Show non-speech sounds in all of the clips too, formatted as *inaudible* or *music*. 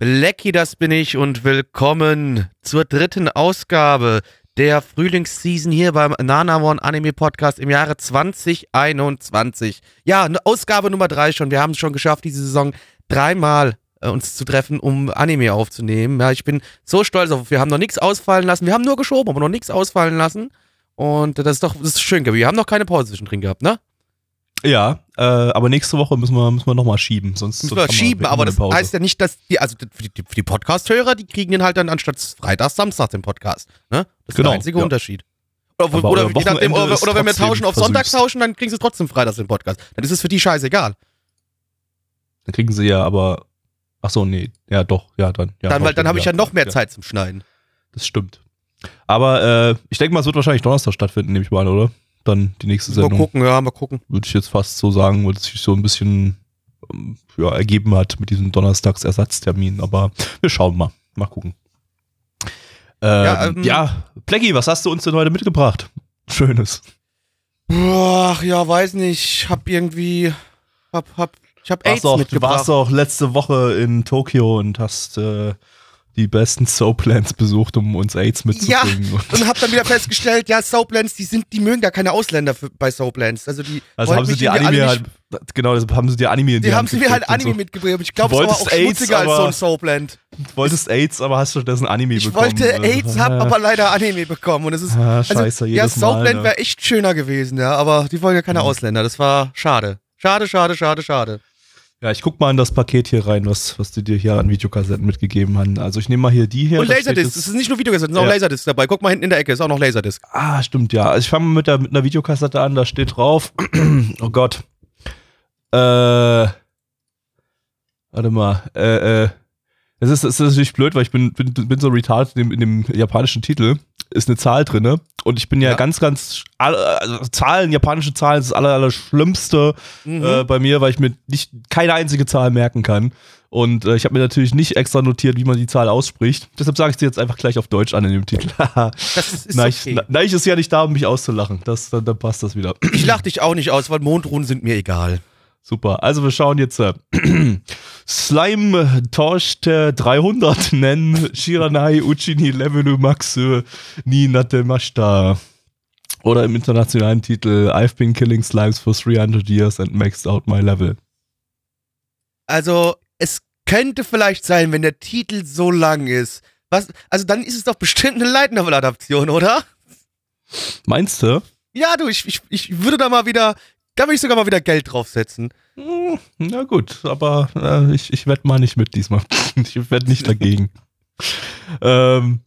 Lecky, das bin ich und willkommen zur dritten Ausgabe der Frühlingsseason hier beim Nana One Anime Podcast im Jahre 2021. Ja, Ausgabe Nummer drei schon. Wir haben es schon geschafft, diese Saison dreimal äh, uns zu treffen, um Anime aufzunehmen. Ja, ich bin so stolz auf. Wir haben noch nichts ausfallen lassen. Wir haben nur geschoben, aber noch nichts ausfallen lassen. Und das ist doch das ist schön. Wir haben noch keine Pause zwischendrin gehabt, ne? Ja, äh, aber nächste Woche müssen wir, müssen wir nochmal schieben. Sonst Müssen sonst wir schieben, aber das heißt ja nicht, dass die, also für die, die Podcast-Hörer, die kriegen den halt dann anstatt Freitag, Samstag den Podcast. Ne? Das ist Genau, der einzige ja. Unterschied. Oder, oder, je nachdem, oder, oder wenn wir tauschen auf. Sonntag tauschen, dann kriegen sie trotzdem Freitags den Podcast. Dann ist es für die scheißegal. Dann kriegen sie ja aber. Ach so, nee. Ja, doch. Ja, dann. Ja, dann weil, dann habe ich ja noch mehr ja, Zeit zum Schneiden. Das stimmt. Aber äh, ich denke mal, es wird wahrscheinlich Donnerstag stattfinden, nehme ich mal an, oder? Dann die nächste Mal Sendung. gucken, ja, mal gucken. Würde ich jetzt fast so sagen, weil es sich so ein bisschen ähm, ja, ergeben hat mit diesem Donnerstagsersatztermin. Aber wir schauen mal. Mal gucken. Ähm, Ja, ja, ähm, ja, Plecki, was hast du uns denn heute mitgebracht? Schönes. Ach, ja, weiß nicht. Ich hab irgendwie. Hab, hab, ich hab AIDS Warst auch, du mitgebracht. warst auch letzte Woche in Tokio und hast äh, die besten Soaplands besucht, um uns AIDS mitzubringen. Und hab dann wieder festgestellt, ja, Soaplands, die sind, die mögen gar keine Ausländer für, bei Soaplands. Also die also haben sie irgendwie Anime alle halt, genau, deshalb haben sie dir Anime in Die, die haben Hand sie mir halt Anime so. mitgebracht. Ich glaube, Du es war auch AIDS, schmutziger als so ein Soapland. Du wolltest AIDS, aber hast stattdessen Anime Ich bekommen. wollte Also, AIDS, hab aber leider Anime bekommen. Und es ist. Ah, Also, scheiße, ja, jedes. Soapland ne? wäre echt schöner gewesen, ja, aber die wollen ja keine Mhm. Ausländer. Das war schade. Schade, schade, schade, schade. Ja, ich guck mal in das Paket hier rein, was, was die dir hier an Videokassetten mitgegeben haben. Also ich nehme mal hier die hier. Und Laserdisc, das ist nicht nur Videokassette, es ist auch Ja. Laserdisc dabei. Guck mal hinten in der Ecke, ist auch noch Laserdisc. Ah, stimmt, ja. Also ich fange mit, der, mit einer Videokassette an, da steht drauf. *clears throat* oh Gott. Äh. Warte mal. Äh, äh. Es ist, es ist natürlich blöd, weil ich bin, bin, bin so retarded in dem, in dem japanischen Titel. Ist eine Zahl drinne Und ich bin ja, Ja. ganz, ganz. Also Zahlen, japanische Zahlen ist das aller, aller Schlimmste Mhm. äh, bei mir, weil ich mir nicht keine einzige Zahl merken kann. Und äh, ich habe mir natürlich nicht extra notiert, wie man die Zahl ausspricht. Deshalb sage ich sie jetzt einfach gleich auf Deutsch an in dem Titel. das *laughs* ist, Nein, okay. ich, Neich ist ja nicht da, um mich auszulachen. Das, dann, dann passt das wieder. Ich lach dich auch nicht aus, weil Mondruhen sind mir egal. Super. Also wir schauen jetzt äh, *clears throat* Slime Torchte 300 *laughs* nennen Shiranai Uchini Level Max ni Natemashita. Oder im internationalen Titel I've been killing slimes for 300 years and maxed out my level. Also, es könnte vielleicht sein, wenn der Titel so lang ist. Was, also dann ist es doch bestimmt eine Light Novel Adaption, oder? Meinst du? Ja, du, ich, ich, ich würde da mal wieder, da würde ich sogar mal wieder Geld draufsetzen. Hm, Na gut, aber äh, ich, ich wette mal nicht mit diesmal. *laughs* ich wette nicht dagegen. ähm,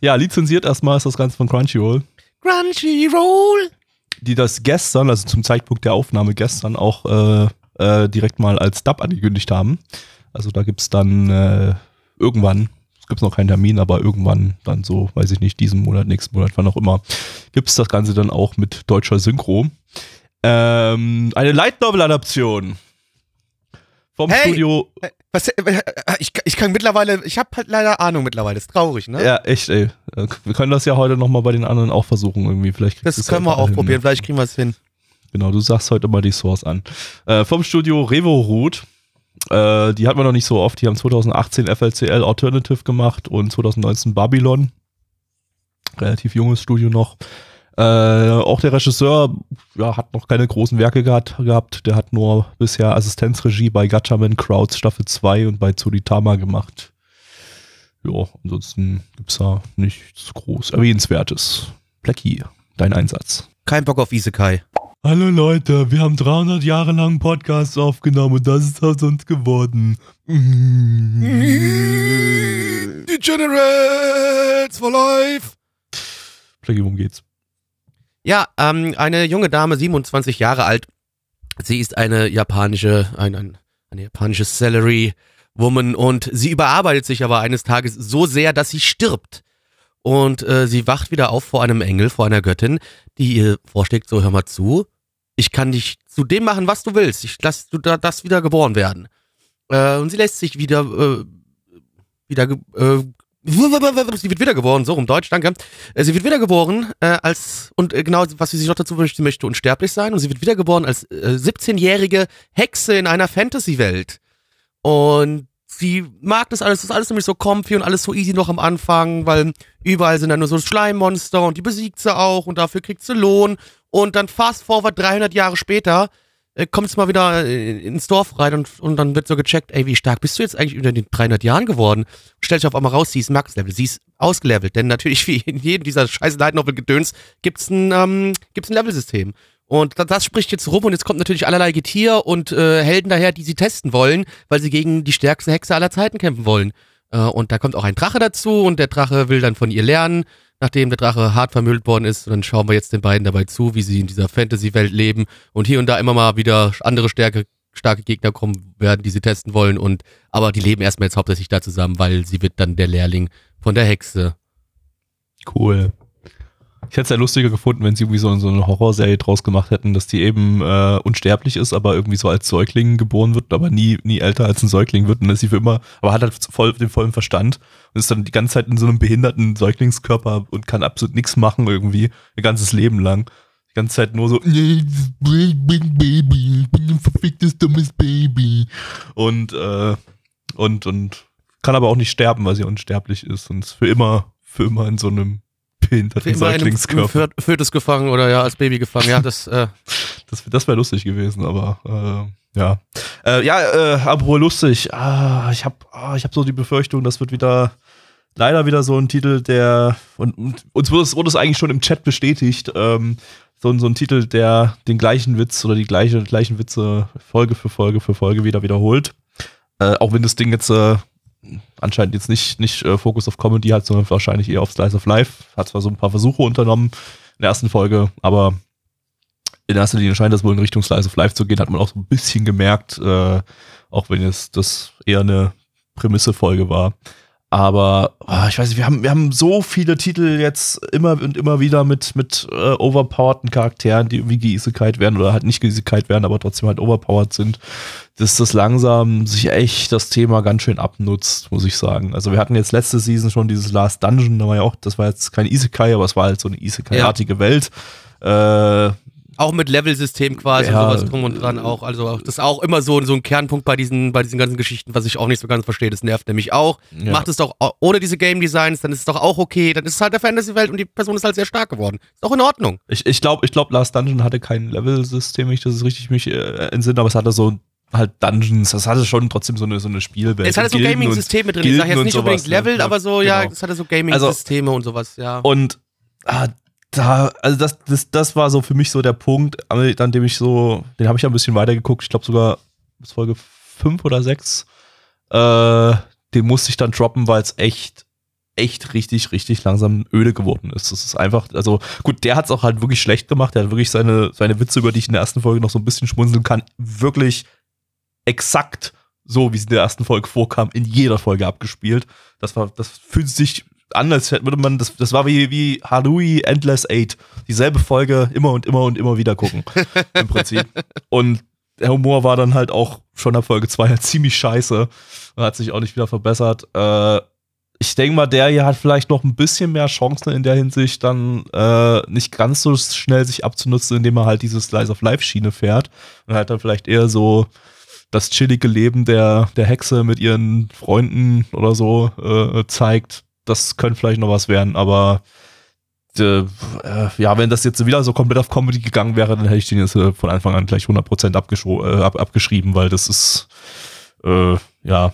ja, lizenziert erstmal ist das Ganze von Crunchyroll. Crunchyroll. die das gestern, also zum Zeitpunkt der Aufnahme gestern, auch äh, äh, direkt mal als Dub angekündigt haben. Also da gibt's dann äh, irgendwann, es gibt noch keinen Termin, aber irgendwann dann so, weiß ich nicht, diesen Monat, nächsten Monat, wann auch immer, gibt's das Ganze dann auch mit deutscher Synchro. Ähm, eine Light Novel Adaption vom Hey! Studio. Äh, Was, äh, ich, ich kann mittlerweile, ich habe halt leider Ahnung mittlerweile, ist traurig, ne? Ja, echt, ey. Äh, Wir können das ja heute nochmal bei den anderen auch versuchen, irgendwie. Vielleicht Das können wir auch hin. probieren, vielleicht kriegen wir es hin. Genau, du sagst heute mal die Source an. Äh, vom Studio Revo Äh, die hatten wir noch nicht so oft. Die haben 2018 FLCL Alternative gemacht und 2019 Babylon. Relativ junges Studio noch. Äh, auch der Regisseur ja, hat noch keine großen Werke gehabt, gehabt. Der hat nur bisher Assistenzregie bei Gatchaman Crowds Staffel 2 und bei Tsuritama gemacht. Ja, ansonsten gibt's da nichts groß erwähnenswertes. Blackie, dein Einsatz. Kein Bock auf Isekai. Hallo Leute, wir haben 300 Jahre lang Podcasts aufgenommen und das ist aus uns geworden. Degenerates for life. Blackie, worum geht's? Ja, ähm, eine junge Dame, 27 Jahre alt. Sie ist eine japanische, ein, ein, eine japanische Salary Woman und sie überarbeitet sich aber eines Tages so sehr, dass sie stirbt. Und äh, sie wacht wieder auf vor einem Engel, vor einer Göttin, die ihr vorschlägt, so hör mal zu, ich kann dich zu dem machen, was du willst. Ich lass du da das wieder geboren werden. Äh, und sie lässt sich wieder äh, wieder äh, sie wird wiedergeboren, so rum Deutsch, danke. Äh, sie wird wiedergeboren äh, als, und äh, genau, was sie sich noch dazu wünscht, sie möchte unsterblich sein und sie wird wiedergeboren als äh, 17-jährige Hexe in einer Fantasy-Welt. Und sie mag das alles, das ist alles nämlich so comfy und alles so easy noch am Anfang, weil überall sind dann nur so Schleimmonster und die besiegt sie auch und dafür kriegt sie Lohn. Und dann fast forward 300 Jahre später äh, kommt es mal wieder äh, ins Dorf rein und, und dann wird so gecheckt, ey, wie stark bist du jetzt eigentlich über den 300 Jahren geworden? Stellt sich auf einmal raus, sie ist Max-Level, sie ist ausgelevelt, denn natürlich *laughs* wie in jedem dieser scheiß Light Novel Gedöns gibt's ein, ähm, gibt's ein Level-System. Und das, das spricht jetzt rum und jetzt kommt natürlich allerlei Getier und äh, Helden daher, die sie testen wollen, weil sie gegen die stärkste Hexe aller Zeiten kämpfen wollen. Äh, und da kommt auch ein Drache dazu und der Drache will dann von ihr lernen nachdem der Drache hart vermüllt worden ist. Und dann schauen wir jetzt den beiden dabei zu, wie sie in dieser Fantasy-Welt leben und hier und da immer mal wieder andere Stärke, starke Gegner kommen werden, die sie testen wollen. Und aber die leben erstmal jetzt hauptsächlich da zusammen, weil sie wird dann der Lehrling von der Hexe. Cool. Ich hätte es ja lustiger gefunden, wenn sie irgendwie so, so eine Horrorserie draus gemacht hätten, dass die eben äh, unsterblich ist, aber irgendwie so als Säugling geboren wird, aber nie, nie älter als ein Säugling wird und dass sie für immer, aber hat halt voll den vollen Verstand und ist dann die ganze Zeit in so einem behinderten Säuglingskörper und kann absolut nichts machen irgendwie, ihr ganzes Leben lang. Die ganze Zeit nur so, ich bin ein verficktes dummes Baby. Und, äh, und, und kann aber auch nicht sterben, weil sie unsterblich ist und ist für immer, für immer in so einem behinderten Säuglingskörper. Fötus gefangen oder ja, als Baby gefangen. Ja, das, äh. *laughs* das, das wäre lustig gewesen, aber äh, ja. Äh, ja, äh, apropos lustig. Ah, ich habe ah, ich hab so die Befürchtung, das wird wieder leider wieder so ein Titel, der und, und uns wurde es, wurde es eigentlich schon im Chat bestätigt. Ähm, so, so ein Titel, der den gleichen Witz oder die gleiche, gleichen Witze Folge für Folge für Folge wieder wiederholt. Äh, auch wenn das Ding jetzt äh, anscheinend jetzt nicht, nicht äh, Fokus auf Comedy hat, sondern wahrscheinlich eher auf Slice of Life. Hat zwar so ein paar Versuche unternommen in der ersten Folge, aber in erster Linie scheint das wohl in Richtung Slice of Life zu gehen, hat man auch so ein bisschen gemerkt, äh, auch wenn es das eher eine Prämisse-Folge war. Aber oh, ich weiß nicht, wir haben, wir haben so viele Titel jetzt immer und immer wieder mit, mit äh, overpowerten Charakteren, die irgendwie geisekite werden oder halt nicht geisekite werden, aber trotzdem halt overpowered sind, dass das langsam sich echt das Thema ganz schön abnutzt, muss ich sagen. Also wir hatten jetzt letzte Season schon dieses Last Dungeon, da war ja auch, das war jetzt kein Isekai, aber es war halt so eine Isekai-artige ja. Welt. Äh, auch mit Level-System quasi ja, und sowas drum und dran auch. Also das ist auch immer so, so ein Kernpunkt bei diesen, bei diesen ganzen Geschichten, was ich auch nicht so ganz verstehe. Das nervt nämlich auch. Ja. Macht es doch ohne diese Game Designs, dann ist es doch auch okay. Dann ist es halt der Fantasy-Welt und die Person ist halt sehr stark geworden. Ist auch in Ordnung. Ich, ich glaube, ich glaub, Last Dungeon hatte kein Level-System, ich das ist richtig mich äh, entsinne, aber es hatte so halt Dungeons, das hatte schon trotzdem so eine, so eine Spielwelt. Es hatte so Gaming-Systeme drin. Ich sag jetzt nicht unbedingt Level, ne? aber so, ja, genau. es hatte so Gaming-Systeme also, und sowas, ja. Und ah, da, also das, das, das war so für mich so der Punkt, an dem ich so, den habe ich ja ein bisschen weitergeguckt, ich glaube sogar bis Folge 5 oder 6. Äh, den musste ich dann droppen, weil es echt, echt richtig, richtig langsam öde geworden ist. Das ist einfach, also gut, der hat es auch halt wirklich schlecht gemacht. Der hat wirklich seine, seine Witze, über die ich in der ersten Folge noch so ein bisschen schmunzeln kann, wirklich exakt so, wie es in der ersten Folge vorkam, in jeder Folge abgespielt. Das war, das fühlt sich an, als würde man, das, das war wie, wie Harui Endless Eight. Dieselbe Folge immer und immer und immer wieder gucken. *laughs* Im Prinzip. Und der Humor war dann halt auch schon ab Folge 2 halt ziemlich scheiße und hat sich auch nicht wieder verbessert. Äh, ich denke mal, der hier hat vielleicht noch ein bisschen mehr Chancen in der Hinsicht, dann äh, nicht ganz so schnell sich abzunutzen, indem er halt diese Slice of Life Schiene fährt und halt dann vielleicht eher so das chillige Leben der, der Hexe mit ihren Freunden oder so äh, zeigt das könnte vielleicht noch was werden, aber äh, ja, wenn das jetzt wieder so komplett auf Comedy gegangen wäre, dann hätte ich den jetzt äh, von Anfang an gleich 100% äh, ab abgeschrieben, weil das ist, äh, ja,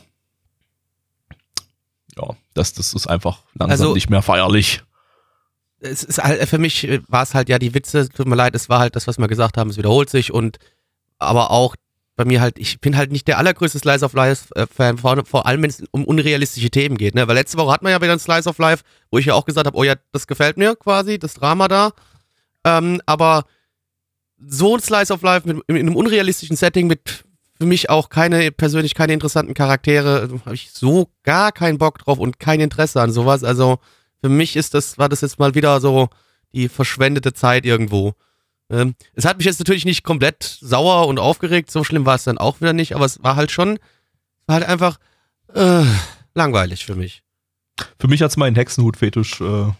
ja, das, das ist einfach langsam also, nicht mehr feierlich. Es ist halt, für mich war es halt ja die Witze, tut mir leid, es war halt das, was wir gesagt haben, es wiederholt sich und aber auch bei mir halt, ich bin halt nicht der allergrößte Slice of Life-Fan, vor, vor, allem wenn es um unrealistische Themen geht. Ne? Weil letzte Woche hat man ja wieder ein Slice of Life, wo ich ja auch gesagt habe, oh ja, das gefällt mir quasi, das Drama da. Ähm, aber so ein Slice of Life mit, in einem unrealistischen Setting mit für mich auch keine, persönlich keine interessanten Charaktere. Habe ich so gar keinen Bock drauf und kein Interesse an sowas. Also für mich ist das, war das jetzt mal wieder so die verschwendete Zeit irgendwo. Ähm, es hat mich jetzt natürlich nicht komplett sauer und aufgeregt, so schlimm war es dann auch wieder nicht, aber es war halt schon, war halt einfach äh, langweilig für mich. Für mich hat es meinen Hexenhut-Fetisch äh, äh,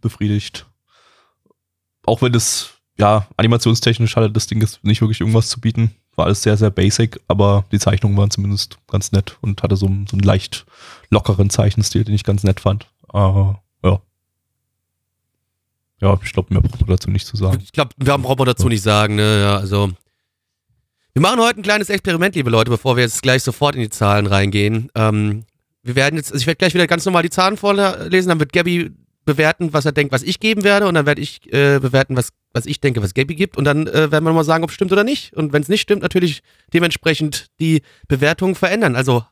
befriedigt. Auch wenn es, ja, animationstechnisch hatte das Ding jetzt nicht wirklich irgendwas zu bieten. War alles sehr, sehr basic, aber die Zeichnungen waren zumindest ganz nett und hatte so, so einen leicht lockeren Zeichenstil, den ich ganz nett fand. Uh, ja. Ich glaube, mehr braucht man dazu nicht zu sagen. Ich glaube, wir brauchen wir dazu nicht sagen, ne? Ja, also. Wir machen heute ein kleines Experiment, liebe Leute, bevor wir jetzt gleich sofort in die Zahlen reingehen. Ähm, wir werden jetzt, also ich werde gleich wieder ganz normal die Zahlen vorlesen, dann wird Gabby bewerten, was er denkt, was ich geben werde, und dann werde ich äh, bewerten, was, was ich denke, was Gabby gibt, und dann äh, werden wir mal sagen, ob es stimmt oder nicht. Und wenn es nicht stimmt, natürlich dementsprechend die Bewertung verändern. Also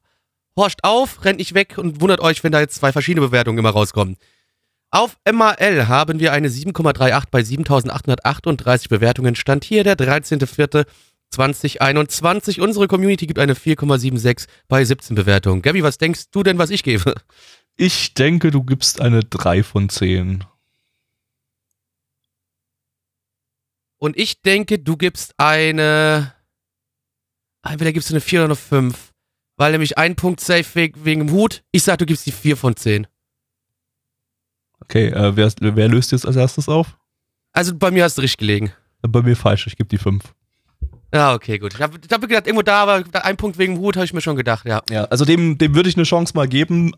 horcht auf, rennt nicht weg und wundert euch, wenn da jetzt zwei verschiedene Bewertungen immer rauskommen. Auf MAL haben wir eine 7,38 bei 7838 Bewertungen. Stand hier der 13.04.2021. Unsere Community gibt eine 4,76 bei 17 Bewertungen. Gabby, was denkst du denn, was ich gebe? Ich denke, du gibst eine 3 von 10. Und ich denke, du gibst eine. Entweder gibst du eine 4 oder eine 5. Weil nämlich ein Punkt safe wegen, wegen dem Hut. Ich sag, du gibst die 4 von 10. Okay, äh, wer, wer, löst jetzt als erstes auf? Also bei mir hast du richtig gelegen. Bei mir falsch, ich gebe die 5. Ja, okay, gut. Ich habe hab gedacht, irgendwo da, aber ein Punkt wegen Hut habe ich mir schon gedacht, ja. Ja, also dem, dem würde ich eine Chance mal geben,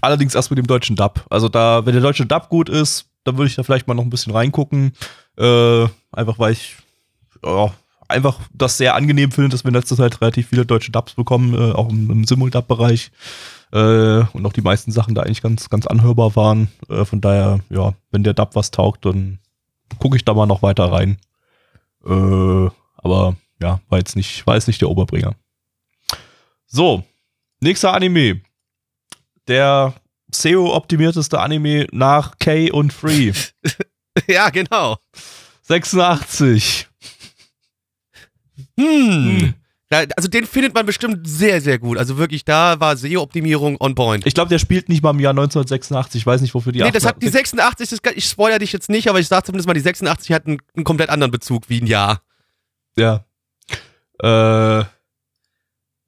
allerdings erst mit dem deutschen Dub. Also da, wenn der deutsche Dub gut ist, dann würde ich da vielleicht mal noch ein bisschen reingucken. Äh, einfach weil ich ja, einfach das sehr angenehm finde, dass wir in letzter Zeit relativ viele deutsche Dubs bekommen, äh, auch im, im Simul-Dub-Bereich. Äh, und auch die meisten Sachen da eigentlich ganz, ganz anhörbar waren. Äh, von daher, ja, wenn der Dub was taugt, dann gucke ich da mal noch weiter rein. Äh, aber ja, war jetzt nicht, war jetzt nicht der Oberbringer. So, nächster Anime. Der SEO-optimierteste Anime nach K und Free. *laughs* ja, genau. 86. Hm. Also den findet man bestimmt sehr, sehr gut. Also wirklich, da war SEO-Optimierung on point. Ich glaube, der spielt nicht mal im Jahr 1986. Ich weiß nicht, wofür die Nee, das hat die 86, das, ich spoilere dich jetzt nicht, aber ich sage zumindest mal, die 86 hat einen, einen komplett anderen Bezug wie ein Jahr. Ja. Äh,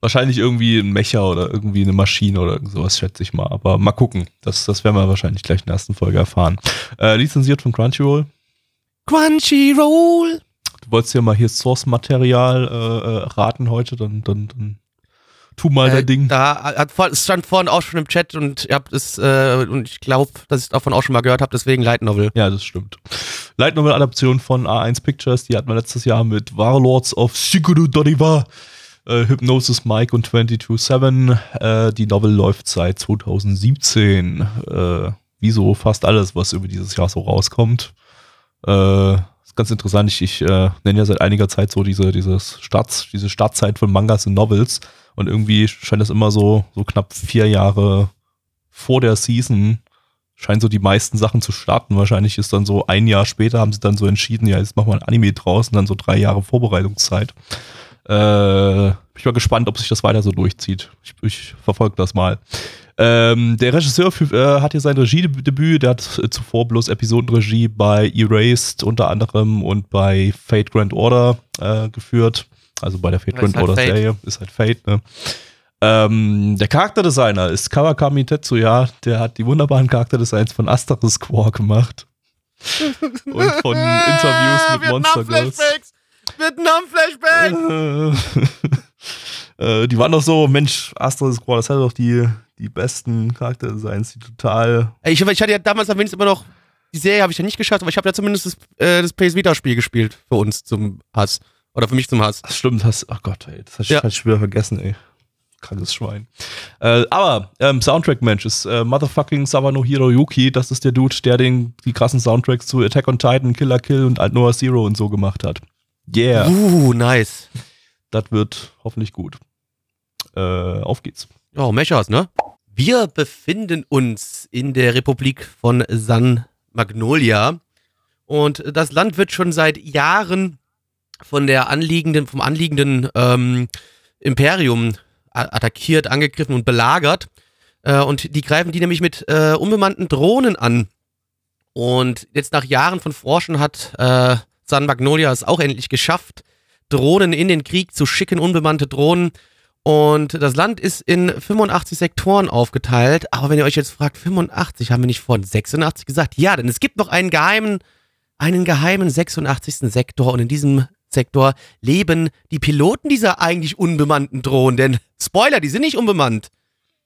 wahrscheinlich irgendwie ein Mecher oder irgendwie eine Maschine oder sowas, schätze ich mal. Aber mal gucken. Das, das werden wir wahrscheinlich gleich in der ersten Folge erfahren. Äh, lizenziert von Crunchyroll. Crunchyroll! Du wolltest ja mal hier Source-Material äh, äh, raten heute, dann, dann, dann tu mal äh, dein Ding. Da hat, stand vorhin auch schon im Chat und ihr habt es, äh, und ich glaube, dass ich davon auch schon mal gehört habe, deswegen Light Novel. Ja, das stimmt. Light Novel-Adaption von A1 Pictures, die hatten wir letztes Jahr mit Warlords of Shiguru Doriva, äh, Hypnosis Mike und 22-7. Äh, die Novel läuft seit 2017. Äh, wie so fast alles, was über dieses Jahr so rauskommt. Äh, ganz interessant. Ich, ich äh, nenne ja seit einiger Zeit so diese, dieses Starts, diese Startzeit von Mangas und Novels. Und irgendwie scheint es immer so, so knapp vier Jahre vor der Season scheinen so die meisten Sachen zu starten. Wahrscheinlich ist dann so ein Jahr später haben sie dann so entschieden, ja, jetzt machen wir ein Anime draus und dann so drei Jahre Vorbereitungszeit. Äh, bin ich mal gespannt, ob sich das weiter so durchzieht. Ich, ich verfolge das mal. Ähm, der Regisseur äh, hat hier sein Regiedebüt, der hat äh, zuvor bloß Episodenregie bei Erased unter anderem und bei Fate Grand Order äh, geführt. Also bei der Fate Grand halt Order Fate. Serie ist halt Fate, ne? Ähm, der Charakterdesigner ist Kawakami Tetsuya, der hat die wunderbaren Charakterdesigns von Asteris Quar gemacht. und von *laughs* Interviews mit Monster Girls. Vietnam-Flashback! *laughs* äh, die waren doch so, Mensch, Asteris Quar, das hat doch die die besten Charakterdesigns, die total. Ich, ich hatte ja damals wenigstens immer noch, die Serie habe ich ja nicht geschafft, aber ich habe ja zumindest das, äh, das PS Vita-Spiel gespielt für uns zum Hass. Oder für mich zum Hass. Das stimmt, hast, ach Gott, ey, das hast ja. ich wieder vergessen, ey. Krankes Schwein. Äh, aber ähm, Soundtrack-Mensch ist äh, Motherfucking Sawano Hiroyuki. Das ist der Dude, der den, die krassen Soundtracks zu Attack on Titan, Killer Kill und Alt Noah Zero und so gemacht hat. Yeah. Uh, nice. Das wird hoffentlich gut. Äh, auf geht's. Oh, Mechas, ne? Wir befinden uns in der Republik von San Magnolia und das Land wird schon seit Jahren von der anliegenden, vom anliegenden ähm, Imperium attackiert, angegriffen und belagert. Äh, und die greifen die nämlich mit äh, unbemannten Drohnen an. Und jetzt nach Jahren von Forschen hat äh, San Magnolia es auch endlich geschafft, Drohnen in den Krieg zu schicken, unbemannte Drohnen. Und das Land ist in 85 Sektoren aufgeteilt. Aber wenn ihr euch jetzt fragt, 85, haben wir nicht vorhin 86 gesagt? Ja, denn es gibt noch einen geheimen, einen geheimen 86. Sektor. Und in diesem Sektor leben die Piloten dieser eigentlich unbemannten Drohnen. Denn Spoiler, die sind nicht unbemannt.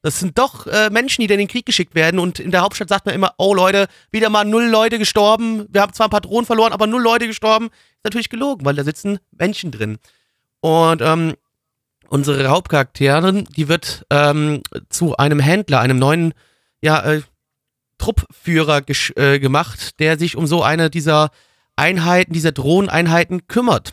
Das sind doch äh, Menschen, die in den Krieg geschickt werden. Und in der Hauptstadt sagt man immer, oh Leute, wieder mal null Leute gestorben. Wir haben zwar ein paar Drohnen verloren, aber null Leute gestorben. Ist natürlich gelogen, weil da sitzen Menschen drin. Und ähm, unsere Hauptcharakterin, die wird ähm, zu einem Händler, einem neuen, ja, äh, Truppführer äh, gemacht, der sich um so eine dieser Einheiten, dieser Drohneneinheiten kümmert.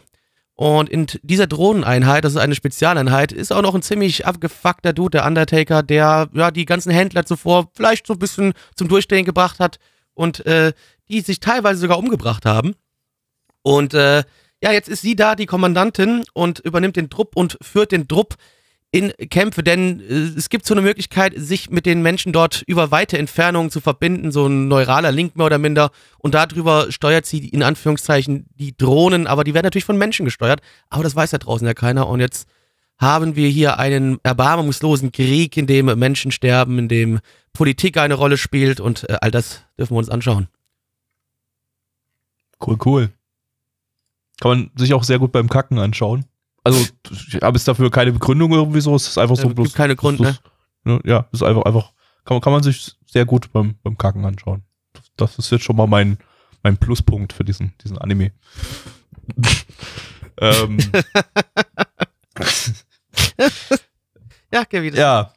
Und in dieser Drohneneinheit, das ist eine Spezialeinheit, ist auch noch ein ziemlich abgefuckter Dude, der Undertaker, der ja die ganzen Händler zuvor vielleicht so ein bisschen zum Durchdrehen gebracht hat und äh, die sich teilweise sogar umgebracht haben. Und äh, ja, jetzt ist sie da, die Kommandantin, und übernimmt den Trupp und führt den Trupp in Kämpfe, denn äh, es gibt so eine Möglichkeit, sich mit den Menschen dort über weite Entfernungen zu verbinden, so ein neuraler Link mehr oder minder. Und darüber steuert sie in Anführungszeichen die Drohnen, aber die werden natürlich von Menschen gesteuert. Aber das weiß ja draußen ja keiner. Und jetzt haben wir hier einen erbarmungslosen Krieg, in dem Menschen sterben, in dem Politik eine Rolle spielt und äh, all das dürfen wir uns anschauen. Cool, cool. Kann man sich auch sehr gut beim Kacken anschauen. Also, habe jetzt dafür keine Begründung irgendwie so. Es ist einfach so ja, bloß. keine Grund, ne? ne? Ja, ist einfach, einfach, kann man, kann man sich sehr gut beim, beim Kacken anschauen. Das, ist jetzt schon mal mein, mein Pluspunkt für diesen, diesen Anime. *laughs* ähm. *laughs* ja, Kevin. Ja.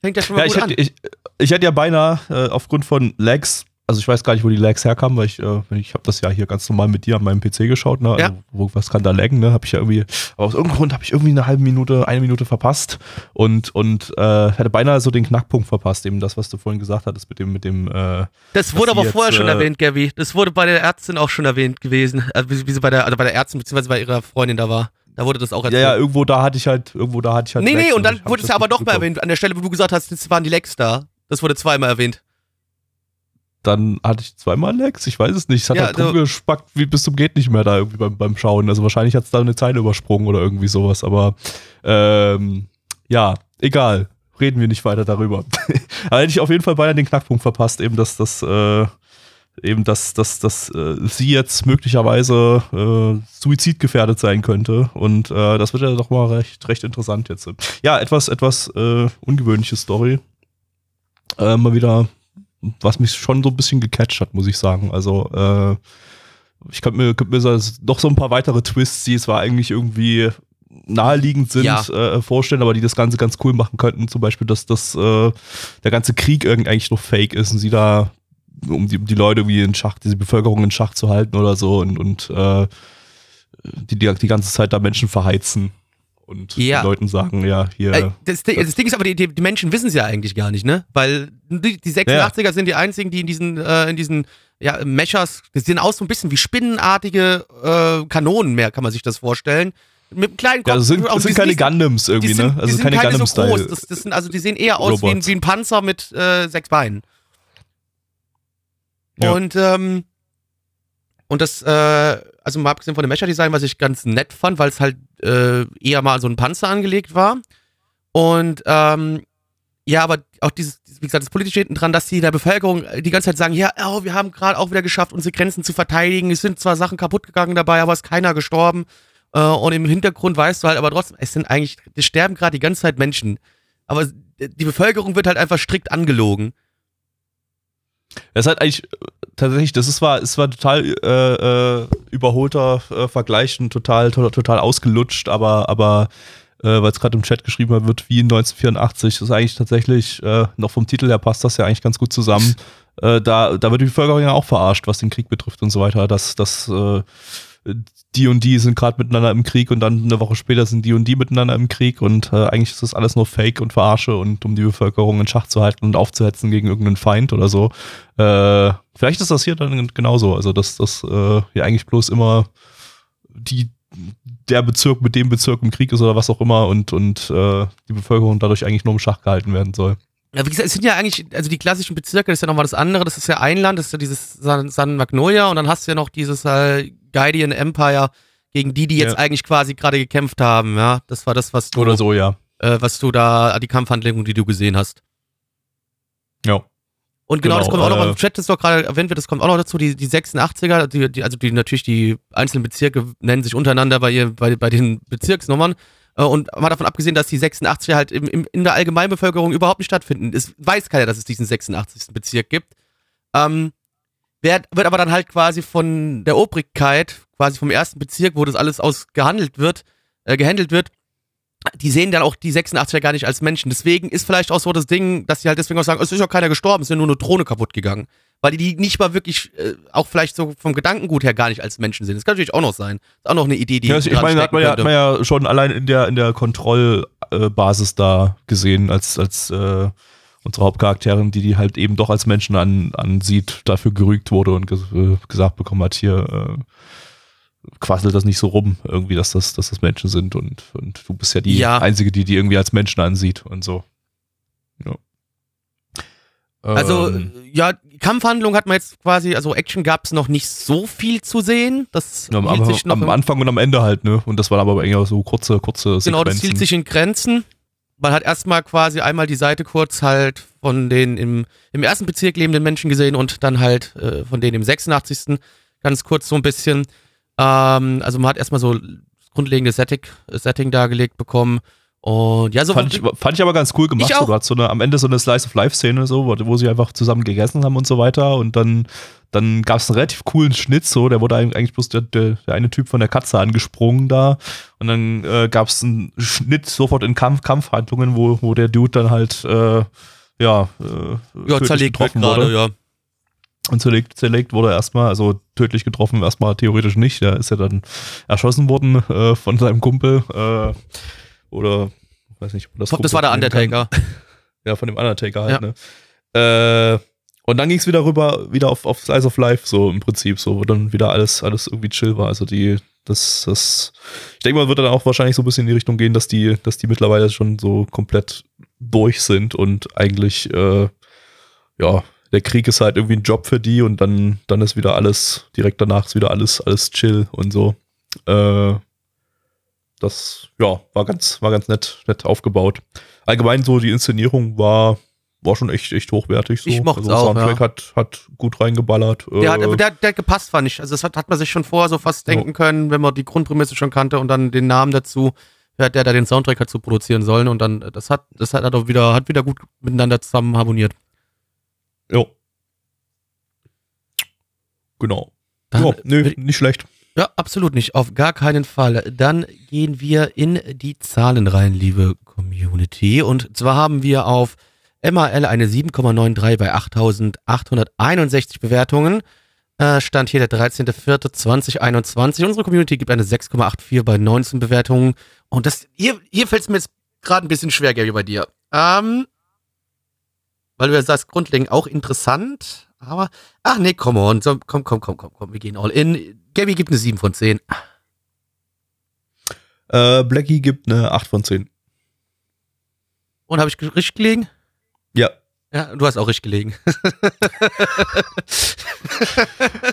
Fängt ja schon mal ja, gut ich an. Hätte, ich, ich hätte ja beinahe äh, aufgrund von Lags also ich weiß gar nicht, wo die Lags herkamen, weil ich, äh, ich habe das ja hier ganz normal mit dir an meinem PC geschaut, ne? Also ja. wo, was kann da laggen, ne? Habe ich ja irgendwie, aber aus irgendeinem Grund habe ich irgendwie eine halbe Minute, eine Minute verpasst und und äh, hätte beinahe so den Knackpunkt verpasst, eben das, was du vorhin gesagt hattest mit dem mit dem. Äh, das wurde aber jetzt, vorher schon äh, erwähnt, Gabby. Das wurde bei der Ärztin auch schon erwähnt gewesen, also wie, wie sie bei der, also bei der Ärztin beziehungsweise bei ihrer Freundin da war. Da wurde das auch erzählt. Ja, ja, irgendwo da hatte ich halt, irgendwo da hatte ich halt. Nee, nee, und dann wurde es ja aber doch mal erwähnt, an der Stelle, wo du gesagt hast, jetzt waren die Lecks da. Das wurde zweimal erwähnt dann hatte ich zweimal Lags, ich weiß es nicht. Es hat ja, halt rumgespackt, wie bis zum geht nicht mehr da irgendwie beim, beim Schauen. Also wahrscheinlich hat es da eine Zeile übersprungen oder irgendwie sowas, aber ähm, ja, egal. Reden wir nicht weiter darüber. *laughs* aber hätte ich auf jeden Fall beinahe den Knackpunkt verpasst, eben dass das äh, eben dass, dass, dass äh, sie jetzt möglicherweise äh, suizidgefährdet sein könnte. Und äh, das wird ja doch mal recht, recht interessant jetzt. Ja, etwas, etwas äh, ungewöhnliche Story. Äh, mal wieder was mich schon so ein bisschen gecatcht hat, muss ich sagen. Also, äh, ich könnte mir, könnt mir so, noch so ein paar weitere Twists, die zwar eigentlich irgendwie naheliegend sind, ja. äh, vorstellen, aber die das Ganze ganz cool machen könnten. Zum Beispiel, dass das, äh, der ganze Krieg irgendwie eigentlich noch fake ist und sie da, um die, um die Leute irgendwie in Schach, diese Bevölkerung in Schach zu halten oder so und, und äh, die, die die ganze Zeit da Menschen verheizen und ja. Leuten sagen, ja, hier. Äh, das, das, das, Ding ist aber, die, die Menschen wissen es ja eigentlich gar nicht, ne? Weil die, die 86er ja. sind die einzigen, die in diesen, äh, in diesen ja, Mechers, die sehen aus so ein bisschen wie spinnenartige äh, Kanonen mehr, kann man sich das vorstellen. Mit einem kleinen Kopf. Ja, das sind, das sind keine nicht, Gundams irgendwie, sind, ne? Also keine, keine Gundams so groß. Das, das, sind, also die sehen eher aus wie ein, wie ein, Panzer mit äh, sechs Beinen. Ja. Und, ähm, und das, äh, also mal abgesehen von dem Mecha-Design, was ich ganz nett fand, weil es halt äh, eher mal so ein Panzer angelegt war. Und ähm, ja, aber auch dieses, wie gesagt, das Politische hinten dran, dass die der Bevölkerung die ganze Zeit sagen, ja, oh, wir haben gerade auch wieder geschafft, unsere Grenzen zu verteidigen. Es sind zwar Sachen kaputt gegangen dabei, aber es ist keiner gestorben. Äh, und im Hintergrund weißt du halt, aber trotzdem, es sind eigentlich, es sterben gerade die ganze Zeit Menschen. Aber die Bevölkerung wird halt einfach strikt angelogen. Ist halt eigentlich tatsächlich, das ist war, es war total äh, äh, überholter äh, Vergleich und total, total, total ausgelutscht, aber, aber äh, weil es gerade im Chat geschrieben wird, wie in 1984, das ist eigentlich tatsächlich, äh, noch vom Titel her passt das ja eigentlich ganz gut zusammen. Äh, da, da wird die Bevölkerung ja auch verarscht, was den Krieg betrifft und so weiter, dass, dass äh, die und die sind gerade miteinander im Krieg und dann eine Woche später sind die und die miteinander im Krieg und äh, eigentlich ist das alles nur Fake und Verarsche und um die Bevölkerung in Schach zu halten und aufzuhetzen gegen irgendeinen Feind oder so. Äh, vielleicht ist das hier dann genauso, also dass das äh, ja eigentlich bloß immer die der Bezirk mit dem Bezirk im Krieg ist oder was auch immer und, und äh, die Bevölkerung dadurch eigentlich nur im Schach gehalten werden soll. Ja, wie gesagt, es sind ja eigentlich, also die klassischen Bezirke, das ist ja nochmal das andere, das ist ja ein Land, das ist ja dieses San, San Magnolia und dann hast du ja noch dieses äh, Guardian Empire, gegen die, die jetzt Ja. eigentlich quasi gerade gekämpft haben, ja. Das war das, was du, Oder so, ja. äh, was du da, die Kampfhandlungen, die du gesehen hast. Ja. Und genau, das Genau, kommt auch noch, äh, im Chat ist doch gerade erwähnt wird, das kommt auch noch dazu, die, die 86er, die, die, also die natürlich die einzelnen Bezirke nennen sich untereinander bei, ihr, bei, bei den Bezirksnummern. Äh, Und mal davon abgesehen, dass die 86er halt im, im, in der Allgemeinbevölkerung überhaupt nicht stattfinden. Es weiß keiner, dass es diesen 86. Bezirk gibt. Ähm, wird, wird aber dann halt quasi von der Obrigkeit, quasi vom ersten Bezirk, wo das alles ausgehandelt wird, äh, gehandelt wird, die sehen dann auch die 86er gar nicht als Menschen. Deswegen ist vielleicht auch so das Ding, dass die halt deswegen auch sagen, es ist ja keiner gestorben, es ist ja nur eine Drohne kaputt gegangen. Weil die die nicht mal wirklich, äh, auch vielleicht so vom Gedankengut her gar nicht als Menschen sehen. Das kann natürlich auch noch sein. Ist auch noch eine Idee, die ja also ich meine, hat man, ja, hat man ja schon allein in der, in der Kontrollbasis da gesehen, als, als äh, unsere Hauptcharakterin, die die halt eben doch als Menschen an, ansieht, dafür gerügt wurde und ges äh, gesagt bekommen hat, hier äh, quasselt das nicht so rum, irgendwie, dass das, dass das Menschen sind und, und du bist ja die Ja. Einzige, die die irgendwie als Menschen ansieht und so. Ja. Also, Ähm, ja, Kampfhandlung hat man jetzt quasi, also Action gab es noch nicht so viel zu sehen. Das am, hielt am, sich noch am im- Anfang und am Ende halt, ne? Und das waren aber eher so kurze, kurze Genau, das Sequenzen. hielt sich in Grenzen. Man hat erstmal quasi einmal die Seite kurz halt von den im, im ersten Bezirk lebenden Menschen gesehen und dann halt äh, von denen im 86. ganz kurz so ein bisschen. Ähm, also man hat erstmal so grundlegende Setting, Setting dargelegt bekommen. Und ja, so Fand ich, fand ich aber ganz cool gemacht. So, du hast so eine, am Ende so eine Slice-of-Life-Szene, so, wo, wo sie einfach zusammen gegessen haben und so weiter. Und dann, dann gab es einen relativ coolen Schnitt, so, der wurde eigentlich bloß der, der, der eine Typ von der Katze angesprungen da. Und dann äh, gab es einen Schnitt sofort in Kampf, Kampfhandlungen, wo, wo der Dude dann halt, äh, ja, äh, ja, zerlegt getroffen gerade, wurde. ja. Und zerlegt, zerlegt wurde er erstmal, also tödlich getroffen erstmal theoretisch nicht. Der ist ja dann erschossen worden äh, von seinem Kumpel. Äh, oder weiß nicht, ob das Ich glaube, das war der nennen kann. Undertaker. Ja, von dem Undertaker halt, Ja. ne? Äh, und dann ging es wieder rüber, wieder auf, auf Slice of Life, so im Prinzip, so, wo dann wieder alles, alles irgendwie chill war. Also die, das, das, ich denke mal, wird dann auch wahrscheinlich so ein bisschen in die Richtung gehen, dass die, dass die mittlerweile schon so komplett durch sind und eigentlich, äh, ja, der Krieg ist halt irgendwie ein Job für die und dann, dann ist wieder alles, direkt danach ist wieder alles, alles chill und so. Äh, das, ja, war ganz, war ganz nett, nett aufgebaut. Allgemein so die Inszenierung war, war schon echt, echt hochwertig. So. Ich mocht's also auch, Soundtrack ja. hat, hat gut reingeballert. Der hat, Äh, der, der hat gepasst, fand ich. Also das hat, hat man sich schon vorher so fast Ja. denken können, wenn man die Grundprämisse schon kannte und dann den Namen dazu, wer der da den Soundtrack hat zu produzieren sollen und dann, das hat, das hat auch wieder, hat wieder gut miteinander zusammen harmoniert. jo. Genau. Dann ja, nö, nicht schlecht. Ja, absolut nicht. Auf gar keinen Fall. Dann gehen wir in die Zahlen rein, liebe Community. Und zwar haben wir auf MAL eine 7,93 bei 8.861 Bewertungen. Äh, Stand hier der 13.04.2021. Unsere Community gibt eine 6,84 bei 19 Bewertungen. Und das, hier, hier fällt es mir jetzt gerade ein bisschen schwer, Gary, bei dir. Ähm, weil du ja sagst, grundlegend auch interessant, aber, ach nee, come on, so, komm, komm, komm, komm, komm, wir gehen all in. Gabby gibt eine 7 von 10. Äh, Blackie gibt eine 8 von 10. Und habe ich richtig gelegen? Ja. Ja, du hast auch richtig gelegen.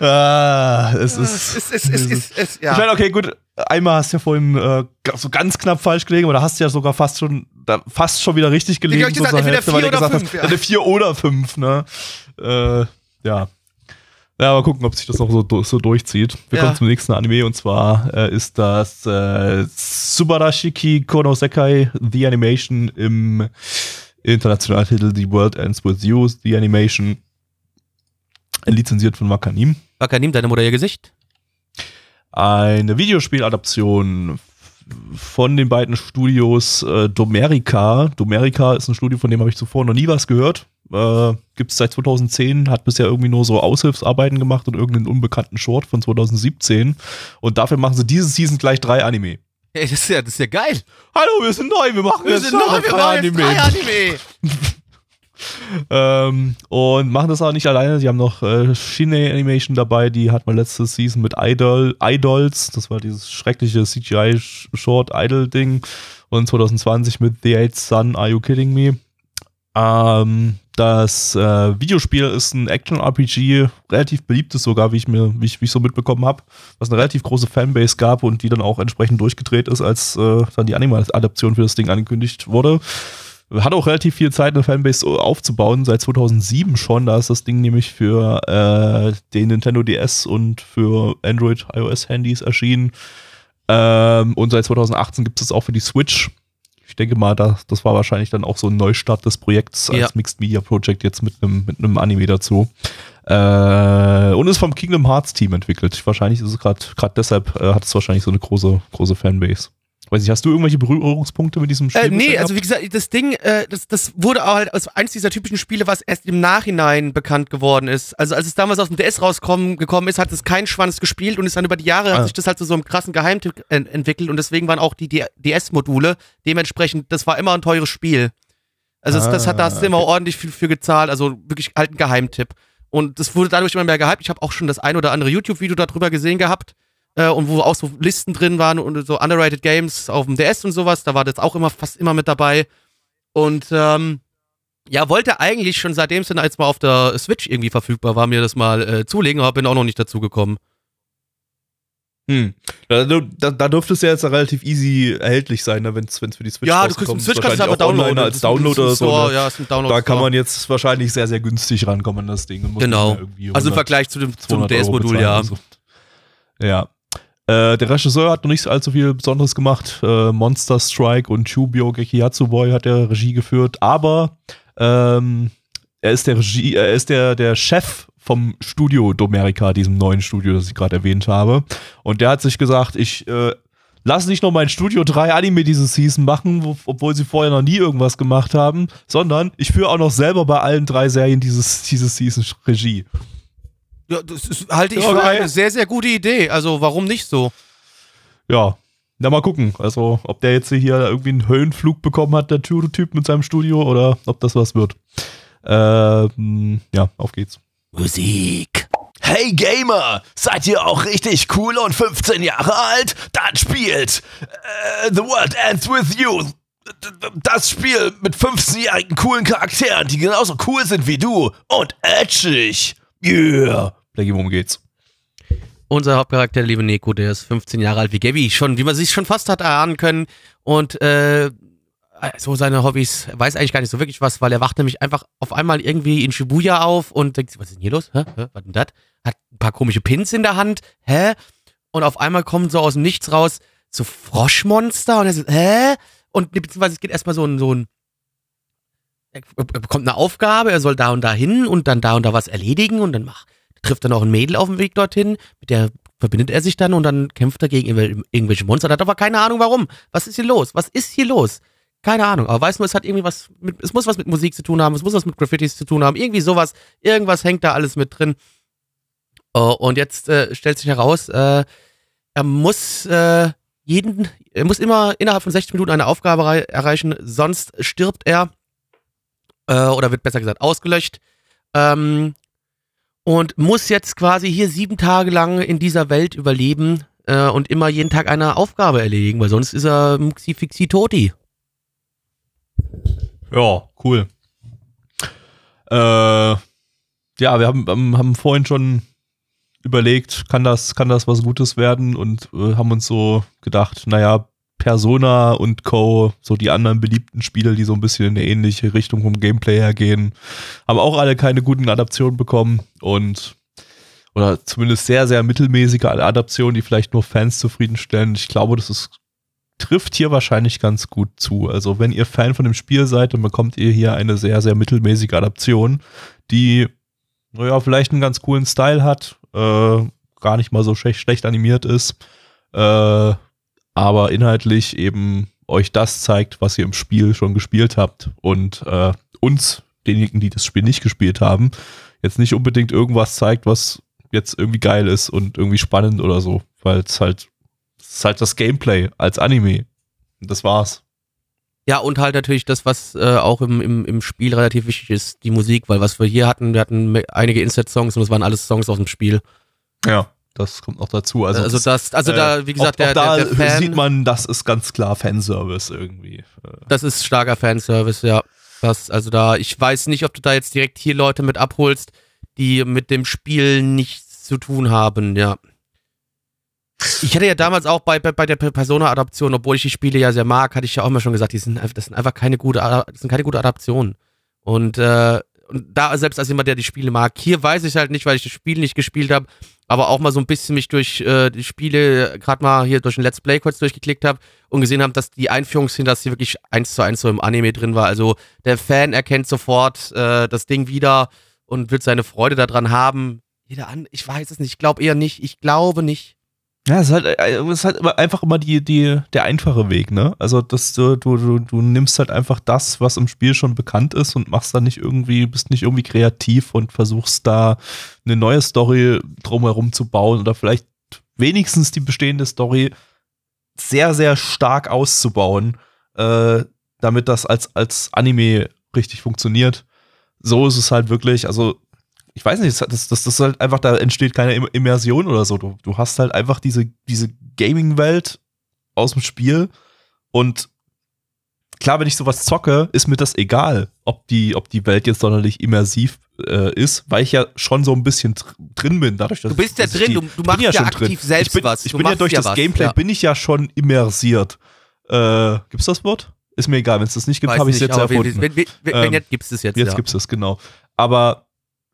*laughs* ah, es ist. es, es, es, es, es, Ich ja. meine, okay, gut, einmal hast du ja vorhin äh, so ganz knapp falsch gelegen, aber da hast du ja sogar fast schon, da, fast schon wieder richtig gelegen. hab gesagt, zur entweder Hälfte, weil vier du oder gesagt fünf, hast, ja. Eine 4 oder 5, ne? Äh, ja. Ja, mal gucken, ob sich das noch so, so durchzieht. Wir Ja. kommen zum nächsten Anime und zwar äh, ist das äh, Subarashiki Konosekai The Animation im internationalen Titel The World Ends With You, The Animation. Lizenziert von Wakanim Wacker, nimm deine Mutter ihr Gesicht. eine Videospieladaption von den beiden Studios äh, Domerica. Domerica ist ein Studio, von dem habe ich zuvor noch nie was gehört. Äh, Gibt es seit 2010, hat bisher irgendwie nur so Aushilfsarbeiten gemacht und irgendeinen unbekannten Short von 2017. Und dafür machen sie diese Season gleich drei Anime. Ey, das ist ja, das ist ja geil. Hallo, wir sind neu, wir machen Wir jetzt sind neu, wir drei machen jetzt drei Anime. *laughs* ähm, und machen das auch nicht alleine. Sie haben noch äh, Shine Animation dabei, die hat man letzte Season mit Idol, Idols, das war dieses schreckliche CGI-Short Idol-Ding. Und 2020 mit The Eighth Sun, Are You Kidding Me? Ähm, das äh, Videospiel ist ein Action-RPG, relativ beliebtes sogar, wie ich mir, wie ich, wie ich so mitbekommen habe, was eine relativ große Fanbase gab und die dann auch entsprechend durchgedreht ist, als äh, dann die Anime-Adaption für das Ding angekündigt wurde. Hat auch relativ viel Zeit, eine Fanbase aufzubauen, seit 2007 schon. Da ist das Ding nämlich für äh, den Nintendo DS und für Android iOS Handys erschienen. Ähm, und seit 2018 gibt es auch für die Switch ich denke mal, das, das war wahrscheinlich dann auch so ein Neustart des Projekts als Ja. Mixed Media Project jetzt mit einem mit einem Anime dazu. Äh, und ist vom Kingdom Hearts Team entwickelt. Wahrscheinlich ist es gerade gerade deshalb äh, hat es wahrscheinlich so eine große große Fanbase. Weiß nicht, hast du irgendwelche Berührungspunkte mit diesem Spiel? Äh, nee, also wie gesagt, das Ding, äh, das, das wurde auch halt als eins dieser typischen Spiele, was erst im Nachhinein bekannt geworden ist. Also als es damals aus dem DS rausgekommen gekommen ist, hat es kein Schwanz gespielt und ist dann über die Jahre Ah. hat sich das halt zu so einem krassen Geheimtipp en entwickelt und deswegen waren auch die DS-Module dementsprechend, das war immer ein teures Spiel. Also das, das hat, da hast du immer ordentlich viel für gezahlt, also wirklich halt ein Geheimtipp. Und das wurde dadurch immer mehr gehypt. Ich habe auch schon das ein oder andere YouTube-Video darüber gesehen gehabt äh, und wo auch so Listen drin waren und so underrated Games auf dem DS und sowas. Da war das auch immer fast immer mit dabei. Und ähm, ja, wollte eigentlich schon seitdem es dann als mal auf der Switch irgendwie verfügbar war, mir das mal äh, zulegen, aber bin auch noch nicht dazu gekommen. Hm. Da, da, da dürfte es ja jetzt relativ easy erhältlich sein, ne, wenn es für die Switch Ja, du kriegst rauskommt. Switch kannst du aber auch online downloaden. als Download oder so. Store, Ne? Ja, ist ein Download. Da kann man jetzt wahrscheinlich sehr, sehr günstig rankommen an das Ding. Genau. nicht mehr irgendwie Also im 100, Vergleich zu dem, zum 200 Euro DS-Modul, ja. oder so. Ja. Äh, der Regisseur hat noch nicht allzu viel Besonderes gemacht. Äh, Monster Strike und Chubio Gekiatsu Boy hat er Regie geführt, aber ähm, er ist der Regie, er ist der, der Chef vom Studio Domerica, diesem neuen Studio, das ich gerade erwähnt habe. Und der hat sich gesagt, ich äh, lasse nicht nur mein Studio 3 Anime diese Season machen, wo, obwohl sie vorher noch nie irgendwas gemacht haben, sondern ich führe auch noch selber bei allen drei Serien dieses, dieses Season Regie. Ja, das ist, halte ich Ja, für geil. eine sehr, sehr gute Idee. Also warum nicht so? Ja, na mal gucken. Also, ob der jetzt hier irgendwie einen Höhenflug bekommen hat, der Typ mit seinem Studio, oder ob das was wird. Ähm, ja, auf geht's. Musik. Hey Gamer, seid ihr auch richtig cool und 15 Jahre alt? Dann spielt äh, The World Ends With You. Das Spiel mit 15-jährigen coolen Charakteren, die genauso cool sind wie du und edgig. Yeah. Blackie, worum geht's? Unser Hauptcharakter, der liebe Neko, der ist 15 Jahre alt wie Gabby, schon, wie man sich schon fast hat erahnen können. Und äh, so seine Hobbys, weiß eigentlich gar nicht so wirklich was, weil er wacht nämlich einfach auf einmal irgendwie in Shibuya auf und denkt was ist denn hier los? Hä? Hä? Was denn das? Hat ein paar komische Pins in der Hand. Hä? Und auf einmal kommen so aus dem Nichts raus so Froschmonster und er so, hä? Und beziehungsweise es geht erstmal so ein, so ein er bekommt eine Aufgabe, er soll da und da hin und dann da und da was erledigen und dann macht, trifft dann auch ein Mädel auf dem Weg dorthin, mit der verbindet er sich dann und dann kämpft er gegen irgendwel- irgendwelche Monster, hat aber keine Ahnung warum. Was ist hier los? Was ist hier los? Keine Ahnung, aber weiß nur, es hat irgendwie was mit, es muss was mit Musik zu tun haben, es muss was mit Graffitis zu tun haben, irgendwie sowas, irgendwas hängt da alles mit drin. Oh, und jetzt äh, stellt sich heraus, äh, er muss äh, jeden, er muss immer innerhalb von 60 Minuten eine Aufgabe rei- erreichen, sonst stirbt er äh, oder wird besser gesagt ausgelöscht. Ähm, und muss jetzt quasi hier sieben Tage lang in dieser Welt überleben äh, und immer jeden Tag eine Aufgabe erledigen, weil sonst ist er Muxi Fixi Toti. Ja, cool. Äh, ja, wir haben, haben haben vorhin schon überlegt, kann das, kann das was Gutes werden und äh, haben uns so gedacht, naja, Persona und Co., so die anderen beliebten Spiele, die so ein bisschen in eine ähnliche Richtung vom Gameplay her gehen, haben auch alle keine guten Adaptionen bekommen und oder zumindest sehr, sehr mittelmäßige Adaptionen, die vielleicht nur Fans zufriedenstellen. Ich glaube, das ist trifft hier wahrscheinlich ganz gut zu. Also wenn ihr Fan von dem Spiel seid, dann bekommt ihr hier eine sehr, sehr mittelmäßige Adaption, die, naja, vielleicht einen ganz coolen Style hat, äh, gar nicht mal so schlecht, schlecht animiert ist, äh, aber inhaltlich eben euch das zeigt, was ihr im Spiel schon gespielt habt und äh, uns, denjenigen, die das Spiel nicht gespielt haben, jetzt nicht unbedingt irgendwas zeigt, was jetzt irgendwie geil ist und irgendwie spannend oder so, weil es halt es ist halt das Gameplay als Anime. Und das war's. Ja, und halt natürlich das, was äh, auch im, im, im Spiel relativ wichtig ist, die Musik, weil was wir hier hatten, wir hatten einige Insert-Songs und das waren alles Songs aus dem Spiel. Ja, das kommt noch dazu. Also, Also, das, also äh, da, wie gesagt, auch, der, auch da der, Fan, sieht man, das ist ganz klar Fanservice irgendwie. Das ist starker Fanservice, ja. Das, also da, ich weiß nicht, ob du da jetzt direkt hier Leute mit abholst, die mit dem Spiel nichts zu tun haben, ja. Ich hatte ja damals auch bei, bei, bei der Persona-Adaption, obwohl ich die Spiele ja sehr mag, hatte ich ja auch immer schon gesagt, die sind, das sind einfach keine gute, das sind keine gute Adaptionen. Und, äh, und da, selbst als jemand, der die Spiele mag, hier weiß ich halt nicht, weil ich das Spiel nicht gespielt habe, aber auch mal so ein bisschen mich durch äh, die Spiele, gerade mal hier durch ein Let's Play kurz durchgeklickt habe und gesehen habe, dass die sie wirklich eins zu eins so im Anime drin war. Also der Fan erkennt sofort äh, das Ding wieder und wird seine Freude daran haben. Jeder an, ich weiß es nicht, ich glaube eher nicht, ich glaube nicht. Ja, es ist halt, äh, es ist halt einfach immer die, die, der einfache Weg, ne? Also, dass du, du, du, du nimmst halt einfach das, was im Spiel schon bekannt ist und machst da nicht irgendwie, bist nicht irgendwie kreativ und versuchst da eine neue Story drumherum zu bauen oder vielleicht wenigstens die bestehende Story sehr, sehr stark auszubauen, äh, damit das als, als Anime richtig funktioniert. So ist es halt wirklich, also ich weiß nicht, das, das, das ist halt einfach, da entsteht keine Im- Immersion oder so. Du, du hast halt einfach diese, diese Gaming-Welt aus dem Spiel und klar, wenn ich sowas zocke, ist mir das egal, ob die, ob die Welt jetzt sonderlich immersiv äh, ist, weil ich ja schon so ein bisschen dr drin bin. Dadurch, dass Du bist ja drin, die- du, du machst ja, schon aktiv drin. selbst ich bin, was. Ich Du bin ja durch das was, Gameplay, ja. bin ich ja schon immersiert. Äh, gibt's das Wort? Ist mir egal, wenn es das nicht gibt, habe ich es jetzt erfunden. Wenn, wenn, wenn, wenn Ähm, jetzt gibt's es jetzt, Jetzt ja. gibt's es, genau. Aber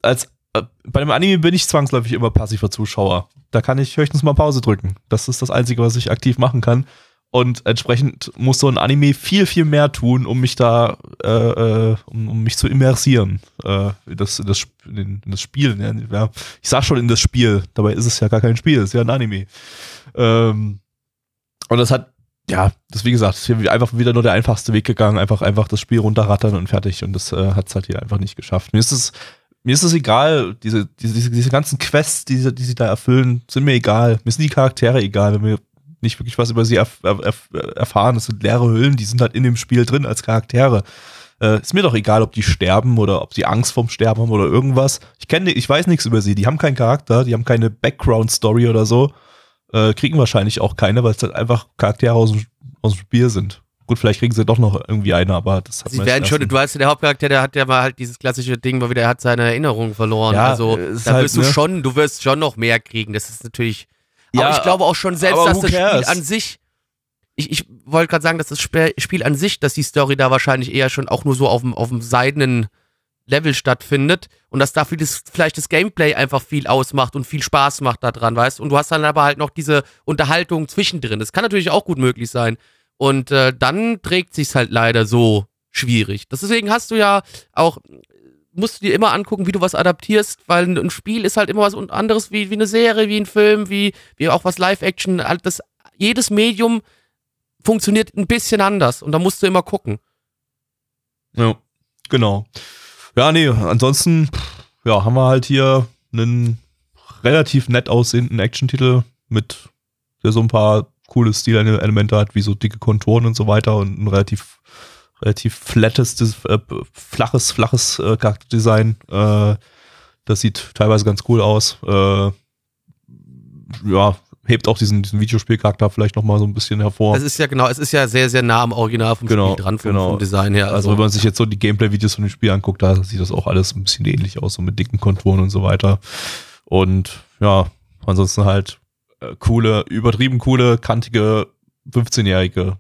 als äh, bei einem Anime bin ich zwangsläufig immer passiver Zuschauer. Da kann ich höchstens mal Pause drücken. Das ist das Einzige, was ich aktiv machen kann. Und entsprechend muss so ein Anime viel, viel mehr tun, um mich da, äh, äh, um, um mich zu immersieren. Äh, in, das, das, in, das Spiel. Ja, ich sag schon in das Spiel, dabei ist es ja gar kein Spiel, es ist ja ein Anime. Ähm, und das hat, ja, das wie gesagt, ist hier einfach wieder nur der einfachste Weg gegangen, einfach, einfach das Spiel runterrattern und fertig. Und das äh, hat es halt hier einfach nicht geschafft. Mir ist es, mir ist es egal, diese, diese, diese, ganzen Quests, die, sie- die sie da erfüllen, sind mir egal. Mir sind die Charaktere egal, wenn wir nicht wirklich was über sie erf erf erfahren. Das sind leere Hüllen, die sind halt in dem Spiel drin als Charaktere. Äh, ist mir doch egal, ob die sterben oder ob sie Angst vorm Sterben haben oder irgendwas. Ich kenne, ich weiß nichts über sie. Die haben keinen Charakter, die haben keine Background-Story oder so. Äh, kriegen wahrscheinlich auch keine, weil es halt einfach Charaktere aus dem, aus dem Spiel sind. Gut, vielleicht kriegen sie doch noch irgendwie eine, aber das hat Sie werden schon, du weißt ja, der Hauptcharakter, der hat ja mal halt dieses klassische Ding, weil wieder er hat seine Erinnerungen verloren. Ja, also da halt, wirst du ne? schon, du wirst schon noch mehr kriegen. Das ist natürlich. Ja, aber ich glaube auch schon selbst, dass das Spiel cares? an sich. Ich, ich wollte gerade sagen, dass das Sp- Spiel an sich, dass die Story da wahrscheinlich eher schon auch nur so auf dem, auf dem seidenen Level stattfindet und dass dafür das, vielleicht das Gameplay einfach viel ausmacht und viel Spaß macht daran, weißt Und du hast dann aber halt noch diese Unterhaltung zwischendrin. Das kann natürlich auch gut möglich sein. Und äh, dann trägt sich's halt leider so schwierig. Deswegen hast du ja auch, musst du dir immer angucken, wie du was adaptierst, weil ein, Spiel ist halt immer was anderes wie, wie eine Serie, wie ein Film, wie, wie auch was Live-Action. Halt das, jedes Medium funktioniert ein bisschen anders und da musst du immer gucken. Ja, genau. Ja, nee, ansonsten, ja, haben wir halt hier einen relativ nett aussehenden Action-Titel mit, so ein paar coole Stilelemente hat, wie so dicke Konturen und so weiter und ein relativ, relativ flattes, äh, flaches, flaches äh, Charakterdesign. Äh, das sieht teilweise ganz cool aus. Äh, ja, hebt auch diesen, diesen Videospielcharakter vielleicht nochmal so ein bisschen hervor. Es ist ja genau, es ist ja sehr, sehr nah am Original vom Genau, Spiel dran, vom, genau. vom Design her. Also, Also, wenn man sich jetzt so die Gameplay-Videos von dem Spiel anguckt, da sieht das auch alles ein bisschen ähnlich aus, so mit dicken Konturen und so weiter. Und ja, ansonsten halt äh, coole, übertrieben coole, kantige 15-Jährige.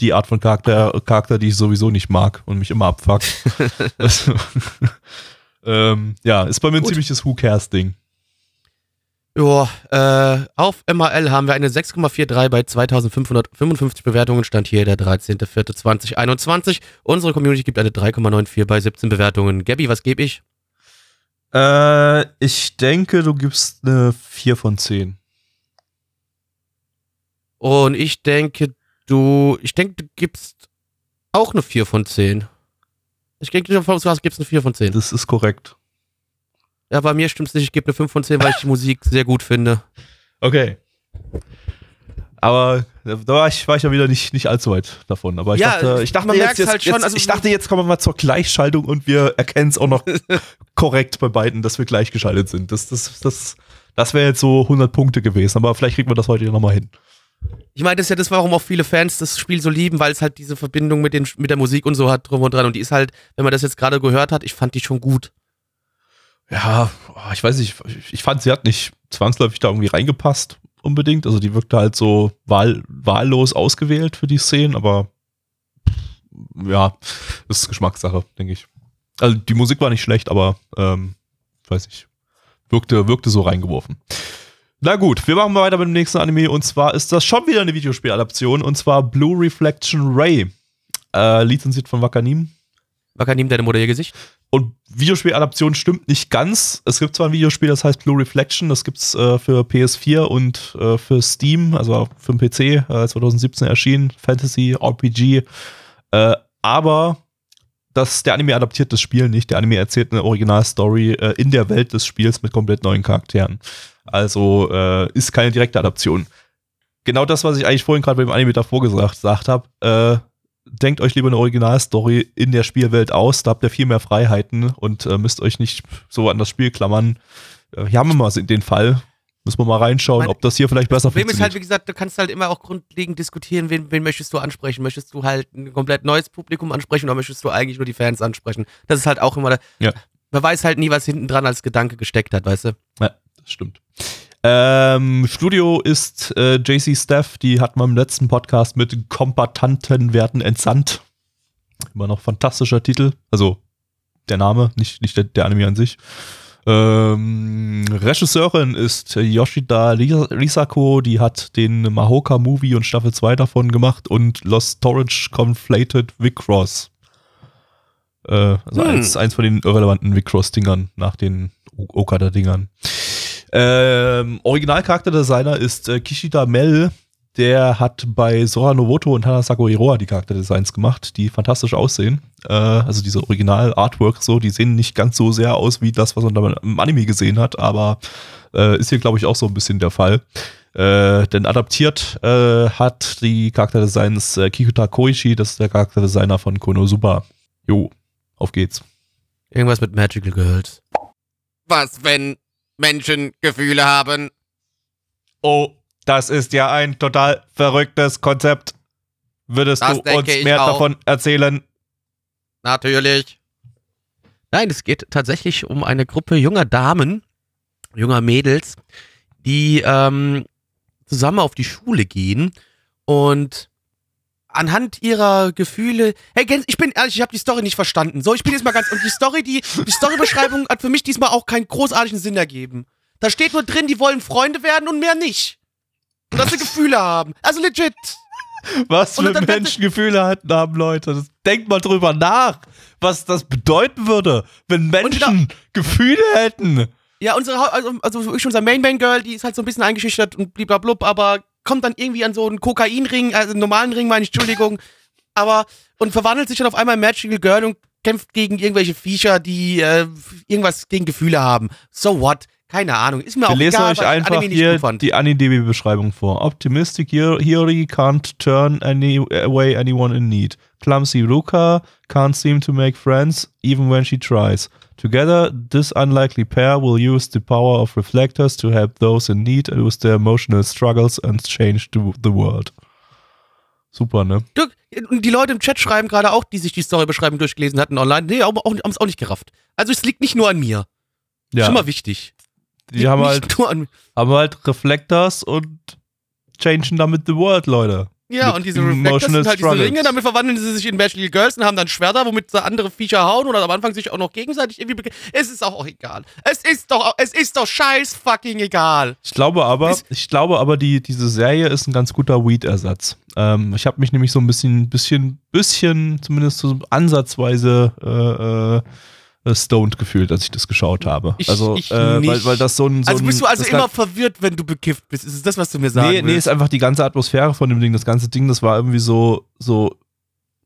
Die Art von Charakter, Charakter, die ich sowieso nicht mag und mich immer abfuckt. *laughs* also, *laughs* ähm, ja, ist bei mir ein Gut. ziemliches Who Cares-Ding. ja, äh, auf MRL haben wir eine 6,43 bei 2555 Bewertungen. Stand hier der 13.04.2021. Unsere Community gibt eine 3,94 bei 17 Bewertungen. Gabby, was gebe ich? Äh, ich denke, du gibst eine 4 von 10. Und ich denke, du, ich denke, du gibst auch eine 4 von 10. Ich denke, du gibst eine 4 von 10. Das ist korrekt. Ja, bei mir stimmt's nicht. Ich gebe eine 5 von 10, weil ich die Musik *laughs* sehr gut finde. Okay. Aber da war ich, war ich ja wieder nicht, nicht allzu weit davon. Aber ich Ja, dachte, ich dachte jetzt, jetzt, halt schon, jetzt, also- ich dachte, jetzt kommen wir mal zur Gleichschaltung und wir erkennen es auch noch *laughs* korrekt bei beiden, dass wir gleichgeschaltet sind. Das, das, das, das wäre jetzt so 100 Punkte gewesen, aber vielleicht kriegen wir das heute nochmal hin. Ich meine, das ist ja das, warum auch viele Fans das Spiel so lieben, weil es halt diese Verbindung mit, den, mit der Musik und so hat drum und dran. Und die ist halt, wenn man das jetzt gerade gehört hat, ich fand die schon gut. Ja, oh, ich weiß nicht, ich- ich fand, sie hat nicht zwangsläufig da irgendwie reingepasst unbedingt. Also die wirkte halt so wahl, wahllos ausgewählt für die Szenen, aber ja, das ist Geschmackssache, denke ich. Also die Musik war nicht schlecht, aber ähm, ich weiß nicht, wirkte, wirkte so reingeworfen. Na gut, wir machen mal weiter mit dem nächsten Anime und zwar ist das schon wieder eine Videospieladaption und zwar Blue Reflection Ray. Äh, lizenziert von Wakanim. Wakanim, deine Mutter ihr Gesicht? Und Videospieladaption stimmt nicht ganz. Es gibt zwar ein Videospiel, das heißt Blue Reflection, das gibt's äh, für PS4 und äh, für Steam, also für den PC, äh, 2017 erschienen, Fantasy, RPG. Äh, aber das, der Anime adaptiert das Spiel nicht. Der Anime erzählt eine Originalstory äh, in der Welt des Spiels mit komplett neuen Charakteren. Also äh, ist keine direkte Adaption. Genau das, was ich eigentlich vorhin gerade beim Anime davor gesagt, habe. Äh, denkt euch lieber eine Originalstory in der Spielwelt aus, da habt ihr viel mehr Freiheiten und äh, müsst euch nicht so an das Spiel klammern. Äh, hier haben wir mal den Fall. Müssen wir mal reinschauen, Mein- ob das hier vielleicht besser Problem ist halt, funktioniert. wie gesagt, du kannst halt immer auch grundlegend diskutieren, wen, wen möchtest du ansprechen? Möchtest du halt ein komplett neues Publikum ansprechen oder möchtest du eigentlich nur die Fans ansprechen? Das ist halt auch immer, der, Ja. man weiß halt nie, was hinten dran als Gedanke gesteckt hat, weißt du? Ja, das stimmt. Ähm, Studio ist äh, JC Staff, die hat man im letzten Podcast mit Kompatanten werden entsandt. Immer noch fantastischer Titel. Also der Name, nicht, nicht der, der Anime an sich. Ähm, Regisseurin ist Yoshida Ris- Risako, die hat den Mahoka Movie und Staffel 2 davon gemacht und Lost Storage Conflated Vicross. Äh, also Hm. eins, eins von den irrelevanten Vicross-Dingern nach den Okada-Dingern. Ähm, Originalcharakterdesigner ist äh, Kishida Mel. Der hat bei Sora Novoto und Hanasako Iroha die Charakterdesigns gemacht, die fantastisch aussehen. Äh, also diese Original-Artwork so, die sehen nicht ganz so sehr aus wie das, was man da im Anime gesehen hat, aber äh, ist hier, glaube ich, auch so ein bisschen der Fall. Äh, denn adaptiert äh, hat die Charakterdesigns äh, Kikuta Koichi, das ist der Charakterdesigner von Konosuba. Jo, auf geht's. Irgendwas mit Magical Girls. Was, wenn Menschen Gefühle haben? Oh, das ist ja ein total verrücktes Konzept. Würdest Das du uns mehr auch. davon erzählen? Natürlich. Nein, es geht tatsächlich um eine Gruppe junger Damen, junger Mädels, die ähm, zusammen auf die Schule gehen und anhand ihrer Gefühle. Hey, Gens, ich bin ehrlich, ich habe die Story nicht verstanden. So, ich bin jetzt mal ganz. Und die Story, die, die Storybeschreibung hat für mich diesmal auch keinen großartigen Sinn ergeben. Da steht nur drin, die wollen Freunde werden und mehr nicht. Und dass sie Gefühle haben. Also legit. Was für Menschen Gefühle hatten haben, Leute. Das, denkt mal drüber nach, was das bedeuten würde, wenn Menschen Gefühle hätten. Ja, unsere, also, also wirklich unser Main Main Girl, die ist halt so ein bisschen eingeschüchtert und bliblablub, aber kommt dann irgendwie an so einen Kokainring, also einen normalen Ring, meine ich, Entschuldigung, aber und verwandelt sich dann auf einmal in Magical Girl und kämpft gegen irgendwelche Viecher, die äh, irgendwas gegen Gefühle haben. So what? Keine Ahnung. Ist mir Wir auch lesen egal, euch einfach hier die AniDB-Beschreibung vor. Optimistic Hiri can't turn any away anyone in need. Clumsy Ruka can't seem to make friends even when she tries. Together, this unlikely pair will use the power of reflectors to help those in need with their emotional struggles and change the, world. Super, ne? Die Leute im Chat schreiben gerade auch, die sich die Storybeschreibung durchgelesen hatten online, nee, haben es auch nicht gerafft. Also es liegt nicht nur an mir. Ja, Schon mal wichtig. die Liegt haben halt, nur an haben halt Reflectors und changen damit the world, Leute. Ja, und diese Reflectors sind halt diese struggles. Ringe, damit verwandeln sie sich in Magical Girls und haben dann Schwerter, womit sie andere Viecher hauen oder am Anfang sich auch noch gegenseitig irgendwie Es ist auch, auch egal. Es ist doch, es ist doch scheiß fucking egal. Ich glaube aber, Ist- ich glaube aber, die, diese Serie ist ein ganz guter Weed-Ersatz. Ähm, ich habe mich nämlich so ein bisschen, bisschen, bisschen, zumindest so ansatzweise äh, äh, stoned gefühlt, als ich das geschaut habe. Ich- also, ich äh, weil, weil das so ein. So Also bist du also immer verwirrt, wenn du bekifft bist. Ist es das, was du mir sagen Nee, nee, willst? ist einfach die ganze Atmosphäre von dem Ding. Das ganze Ding, das war irgendwie so, so,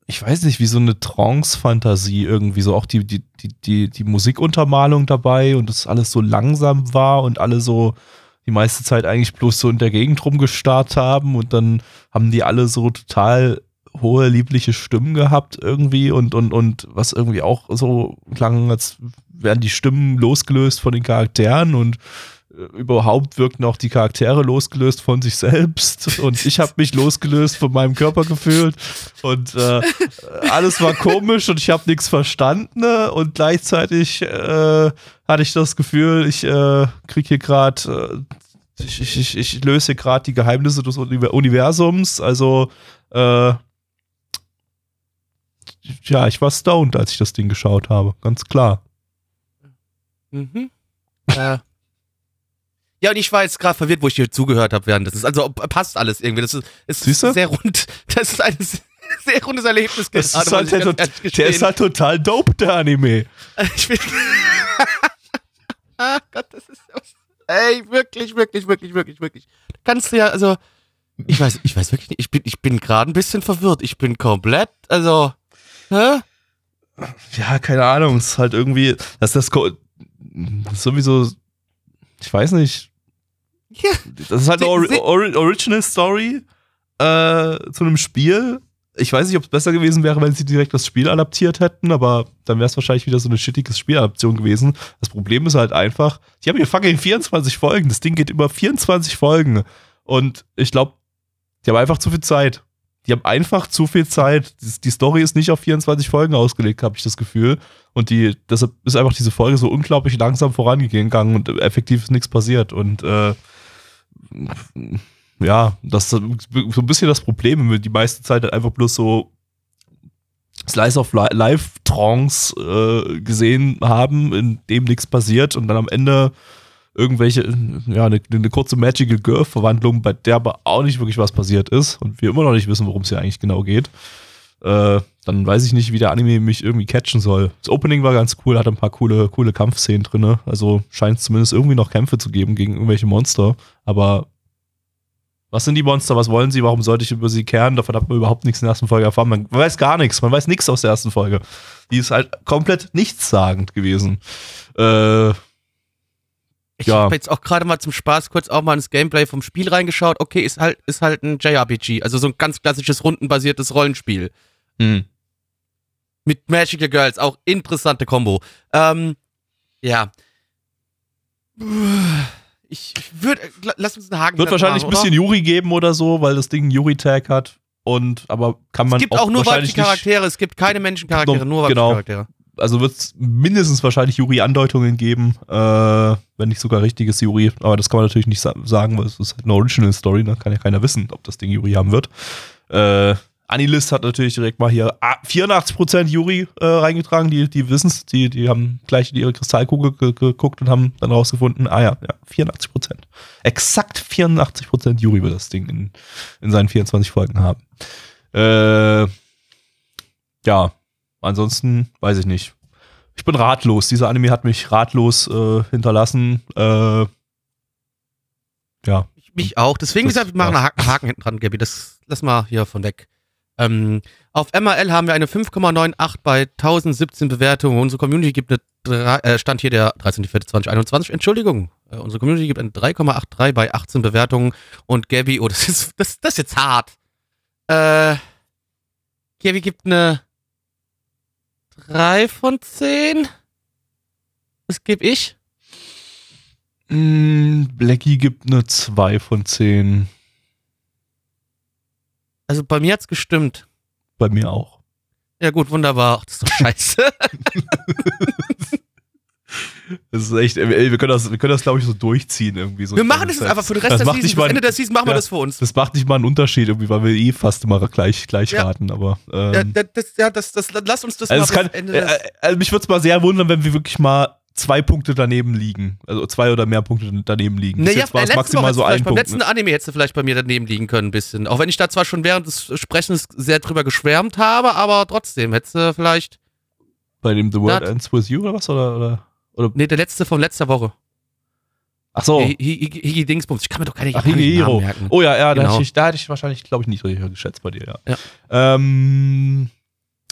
ich weiß nicht, wie so eine Trance-Fantasie irgendwie. So auch die, die, die, die, die Musikuntermalung dabei und das alles so langsam war und alle so, die meiste Zeit eigentlich bloß so in der Gegend rumgestarrt haben und dann haben die alle so total hohe, liebliche Stimmen gehabt irgendwie und, und, und was irgendwie auch so klang, als wären die Stimmen losgelöst von den Charakteren und äh, überhaupt wirkten auch die Charaktere losgelöst von sich selbst. Und ich habe mich losgelöst von meinem Körper gefühlt. Und äh, alles war komisch und ich habe nichts verstanden ne? und gleichzeitig äh, hatte ich das Gefühl, ich äh, kriege hier gerade, äh, ich, ich, ich, löse hier gerade die Geheimnisse des Universums, also äh, ja, ich war stoned, als ich das Ding geschaut habe, ganz klar. Mhm. äh. Ja, und ich war jetzt gerade verwirrt, wo ich dir zugehört habe während das ist. Also passt alles irgendwie. Das ist, ist sehr rund. Das ist ein *laughs* sehr rundes Erlebnis das Ist halt der, der ist halt total dope, der Anime. *laughs* Ich bin ah Gott, das ist Ey, wirklich, wirklich, wirklich, wirklich, wirklich. Kannst du ja, also, ich weiß, ich weiß wirklich nicht, ich bin, ich bin gerade ein bisschen verwirrt. Ich bin komplett, also, hä? Ja, keine Ahnung, es ist halt irgendwie, dass das, sowieso, ich weiß nicht. Ja. Das ist halt eine Or Or Original Story äh, zu einem Spiel. Ich weiß nicht, ob es besser gewesen wäre, wenn sie direkt das Spiel adaptiert hätten, aber dann wäre es wahrscheinlich wieder so eine shittige Spieladaption gewesen. Das Problem ist halt einfach, die haben hier fucking 24 Folgen. Das Ding geht über 24 Folgen. Und ich glaube, die haben einfach zu viel Zeit. Die haben einfach zu viel Zeit. Die Story ist nicht auf 24 Folgen ausgelegt, habe ich das Gefühl. Und die, deshalb ist einfach diese Folge so unglaublich langsam vorangegangen und effektiv ist nichts passiert. Und äh, ja, das ist so ein bisschen das Problem, die meiste Zeit halt einfach bloß so Slice of Life Trance äh, gesehen haben, in dem nichts passiert und dann am Ende irgendwelche, ja, eine, eine kurze Magical Girl-Verwandlung, bei der aber auch nicht wirklich was passiert ist und wir immer noch nicht wissen, worum es hier eigentlich genau geht, äh, dann weiß ich nicht, wie der Anime mich irgendwie catchen soll. Das Opening war ganz cool, hat ein paar coole, coole Kampfszenen drin. Also scheint es zumindest irgendwie noch Kämpfe zu geben gegen irgendwelche Monster. Aber was sind die Monster? Was wollen sie? Warum sollte ich über sie kehren? Davon hat man überhaupt nichts in der ersten Folge erfahren. Man weiß gar nichts. Man weiß nichts aus der ersten Folge. Die ist halt komplett nichtssagend gewesen. Äh, ich ja. habe jetzt auch gerade mal zum Spaß kurz auch mal ins Gameplay vom Spiel reingeschaut. Okay, ist halt, ist halt ein JRPG, also so ein ganz klassisches rundenbasiertes Rollenspiel. Mhm. Mit Magical Girls, auch interessante Kombo. Ähm, ja. Ich würde, lass uns einen Haken Wird wahrscheinlich machen, ein bisschen Yuri geben oder so, weil das Ding einen Yuri-Tag hat. Und, aber kann man. Es gibt auch, auch nur weibliche Charaktere, es gibt keine Menschencharaktere, nur weibliche genau. Charaktere also wird es mindestens wahrscheinlich Juri-Andeutungen geben, äh, wenn nicht sogar richtiges Juri. Aber das kann man natürlich nicht sa sagen, weil es ist halt eine Original Story, da ne? kann ja keiner wissen, ob das Ding Juri haben wird. Äh, Anilist hat natürlich direkt mal hier 84% Juri äh, reingetragen, die, die wissen es, die, die haben gleich in ihre Kristallkugel ge geguckt und haben dann rausgefunden, ah ja, ja 84%. Exakt 84% Juri wird das Ding in, in seinen 24 Folgen haben. Äh, ja, ansonsten weiß ich nicht. Ich bin ratlos. Dieser Anime hat mich ratlos äh, hinterlassen. Äh, ja. Mich auch. Deswegen gesagt, wir machen ja. einen Haken hinten dran, Gabi. Das lass mal hier von weg. Ähm, auf MRL haben wir eine 5,98 bei 1017 Bewertungen. Unsere Community gibt eine 3, äh, Stand hier der 13.04.2021. Entschuldigung. Äh, unsere Community gibt eine 3,83 bei 18 Bewertungen. Und Gabi, oh, das ist, das, das ist jetzt hart. Äh, Gabi gibt eine drei von zehn. Was gebe ich? Mm, Blackie gibt eine zwei von zehn. Also bei mir hat's gestimmt. Bei mir auch. Ja gut, wunderbar. Ach, das ist doch scheiße. *laughs* *laughs* Das ist echt, ey, wir können das, wir können das glaube ich so durchziehen irgendwie. So wir machen das jetzt einfach für den Rest das der Season. Bis Ende der Season machen ja, wir das für uns. Das macht nicht mal einen Unterschied irgendwie, weil wir eh fast immer gleich, gleich ja. raten, aber. Ähm, ja, das, ja, das, das, lass uns das also mal kann, Ende äh, also mich würde es mal sehr wundern, wenn wir wirklich mal zwei Punkte daneben liegen. Also zwei oder mehr Punkte daneben liegen. Naja, jetzt war es maximal so ein Punkt. Beim letzten ne? Anime hättest du vielleicht bei mir daneben liegen können, ein bisschen. Auch wenn ich da zwar schon während des Sprechens sehr drüber geschwärmt habe, aber trotzdem hättest du vielleicht. Bei dem The World Ends With You oder was? Oder, oder? Oder nee, der letzte von letzter Woche. Ach so. Higi Dingsbums. Ich kann mir doch keine Ach, Higihiro. merken. Oh ja, ja, genau. da, hätte ich, da hätte ich wahrscheinlich, glaube ich, niedriger geschätzt bei dir, ja. ja. Ähm,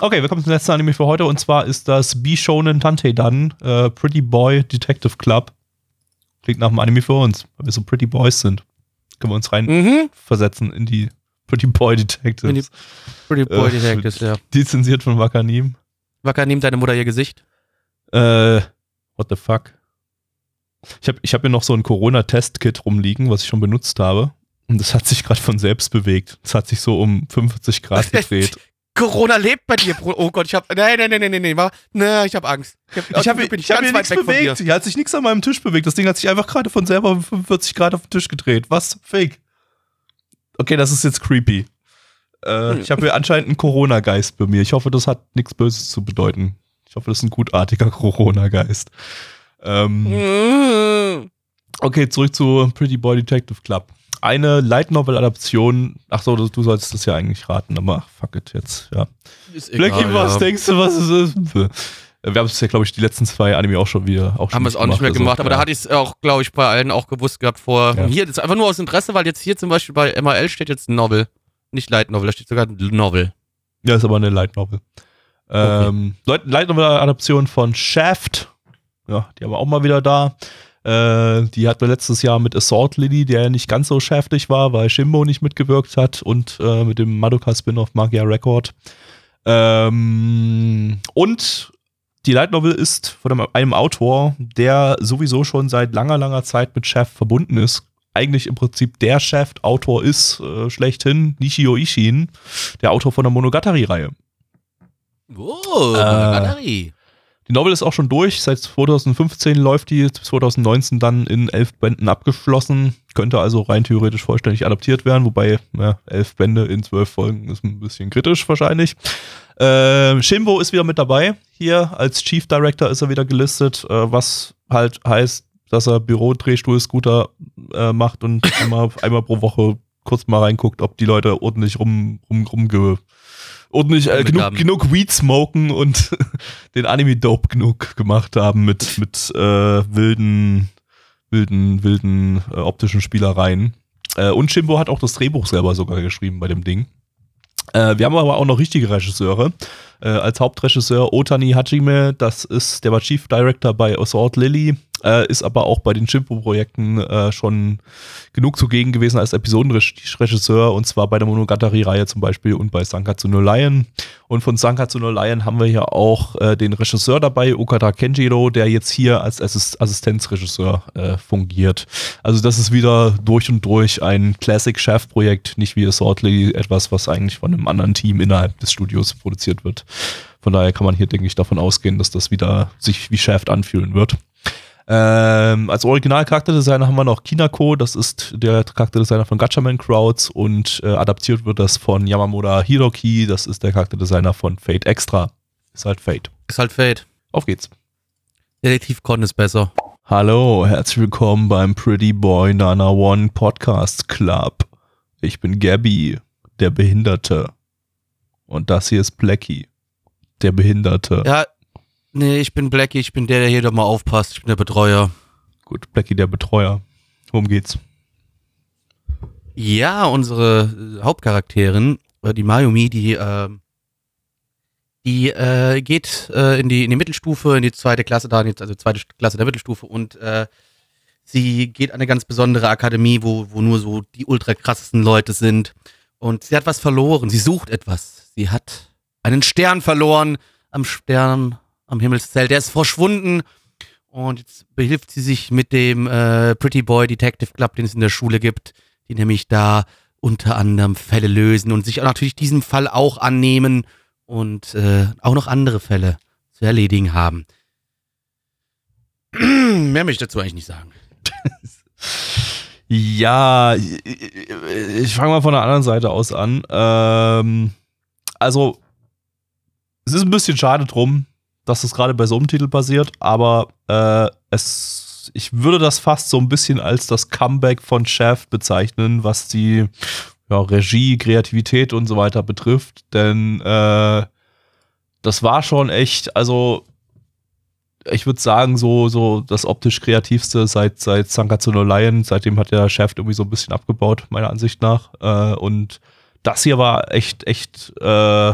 okay, wir kommen zum letzten Anime für heute und zwar ist das B-Shonen Tantei Dan, äh, Pretty Boy Detective Club. Klingt nach einem Anime für uns, weil wir so Pretty Boys sind. Können wir uns rein Mhm. versetzen in die Pretty Boy Detectives. In die Pretty Boy Äh, Detectives, ja. *laughs* Lizenziert von Wakanim. Wacker, nimmt deine Mutter ihr Gesicht? Äh, what the fuck? Ich habe ich hab hier noch so ein Corona-Test-Kit rumliegen, was ich schon benutzt habe. Und das hat sich gerade von selbst bewegt. Das hat sich so um 45 Grad *laughs* gedreht. Corona lebt bei dir, Bruder. Oh Gott, ich hab. Nein, nein, nein, nein, nein, nein. Nee, ich hab Angst. Ich bin ich hab ganz hier weit nichts bewegt. Hier hat sich nichts an meinem Tisch bewegt. Das Ding hat sich einfach gerade von selber um 45 Grad auf den Tisch gedreht. Was? Fake. Okay, das ist jetzt creepy. Äh, ich habe hier anscheinend einen Corona-Geist bei mir. Ich hoffe, das hat nichts Böses zu bedeuten. Ich hoffe, das ist ein gutartiger Corona-Geist. Ähm, Mhm. Okay, zurück zu Pretty Boy Detective Club. Eine Light Novel Adaption. Ach so, du, sollst das ja eigentlich raten, aber ach, fuck it jetzt, ja. Ist Blackie, egal, was ja. denkst du, was es ist? Wir haben es ja, glaube ich, die letzten zwei Anime auch schon wieder. Auch schon Haben wir es auch nicht mehr also, gemacht, aber ja. da hatte ich es auch, glaube ich, bei allen auch gewusst gehabt vor. Ja. Hier, das ist einfach nur aus Interesse, weil jetzt hier zum Beispiel bei MRL steht jetzt ein Novel. Nicht Light Novel, da steht sogar ein Novel. Ja, ist aber eine Light Novel. Ähm, Light Light Novel Adaption von Shaft. Ja, die haben wir auch mal wieder da. Äh, die hatten wir letztes Jahr mit Assault Lily, der nicht ganz so schäftig war, weil Shimbo nicht mitgewirkt hat und äh, mit dem Madoka Spin-off Magia Record. Ähm, und die Light Novel ist von einem, Autor, der sowieso schon seit langer, langer Zeit mit Shaft verbunden ist. Eigentlich im Prinzip der Shaft-Autor ist, äh, schlechthin, Nishio Ishin, der Autor von der Monogatari-Reihe. Oh, Äh. Die Novel ist auch schon durch. Seit 2015 läuft die, 2019 dann in elf Bänden abgeschlossen. Könnte also rein theoretisch vollständig adaptiert werden, wobei ja, elf Bände in zwölf Folgen ist ein bisschen kritisch wahrscheinlich. Äh, Shimbo ist wieder mit dabei. Hier als Chief Director ist er wieder gelistet, äh, was halt heißt, dass er Bürodrehstuhl-Scooter äh, macht und einmal, einmal pro Woche kurz mal reinguckt, ob die Leute ordentlich rum, rum, rumge ordentlich äh, Damit genug, genug Weed smoken und *laughs* den Anime dope genug gemacht haben mit, mit äh, wilden, wilden, wilden äh, optischen Spielereien. Äh, und Shimbo hat auch das Drehbuch selber sogar geschrieben bei dem Ding. Äh, wir haben aber auch noch richtige Regisseure. Äh, als Hauptregisseur Otani Hajime, das ist, der war Chief Director bei Assault Lily, äh, ist aber auch bei den Shimbo-Projekten äh, schon genug zugegen gewesen als Episodenregisseur und zwar bei der Monogatari-Reihe zum Beispiel und bei Sankatsu no Lion. Und von Sankatsu no Lion haben wir hier auch äh, den Regisseur dabei, Okada Kenjiro, der jetzt hier als Assist Assistenzregisseur äh, fungiert. Also das ist wieder durch und durch ein Classic-Chef-Projekt, nicht wie Assault Lily, etwas, was eigentlich von einem anderen Team innerhalb des Studios produziert wird. Von daher kann man hier, denke ich, davon ausgehen, dass das wieder sich wie Shaft anfühlen wird. Ähm, als Original-Charakterdesigner haben wir noch Kinako, das ist der Charakterdesigner von Gatchaman Crowds und äh, adaptiert wird das von Yamamoto Hiroki, das ist der Charakterdesigner von Fate Extra. Ist halt Fate. Ist halt Fate. Auf geht's. Detektiv Con ist besser. Hallo, herzlich willkommen beim Pretty Boy Nana One Podcast Club. Ich bin Gabby, der Behinderte. Und das hier ist Blackie, der Behinderte. Ja, nee, ich bin Blackie, ich bin der, der hier doch mal aufpasst. Ich bin der Betreuer. Gut, Blackie, der Betreuer. Worum geht's? Ja, unsere äh, Hauptcharakterin, äh, die Mayumi, die, äh, die äh, geht äh, in, die, in die Mittelstufe, in die zweite Klasse da, also zweite Klasse der Mittelstufe und äh, sie geht an eine ganz besondere Akademie, wo, wo nur so die ultra krassesten Leute sind. Und sie hat was verloren, sie sucht etwas. Sie hat einen Stern verloren am Stern, am Himmelszelt. Der ist verschwunden. Und jetzt behilft sie sich mit dem äh, Pretty Boy Detective Club, den es in der Schule gibt, die nämlich da unter anderem Fälle lösen und sich natürlich diesem Fall auch annehmen und äh, auch noch andere Fälle zu erledigen haben. *clears throat* Mehr möchte ich dazu eigentlich nicht sagen. *laughs* Ja, ich, ich fange mal von der anderen Seite aus an. Ähm, also, es ist ein bisschen schade drum, dass das gerade bei so einem Titel passiert, aber äh, es, ich würde das fast so ein bisschen als das Comeback von Shaft bezeichnen, was die ja, Regie, Kreativität und so weiter betrifft. Denn äh, das war schon echt, also ich würde sagen, so, so das optisch kreativste seit, seit Sankatsu no Lion. Seitdem hat der Shaft irgendwie so ein bisschen abgebaut, meiner Ansicht nach. Äh, und das hier war echt, echt, äh,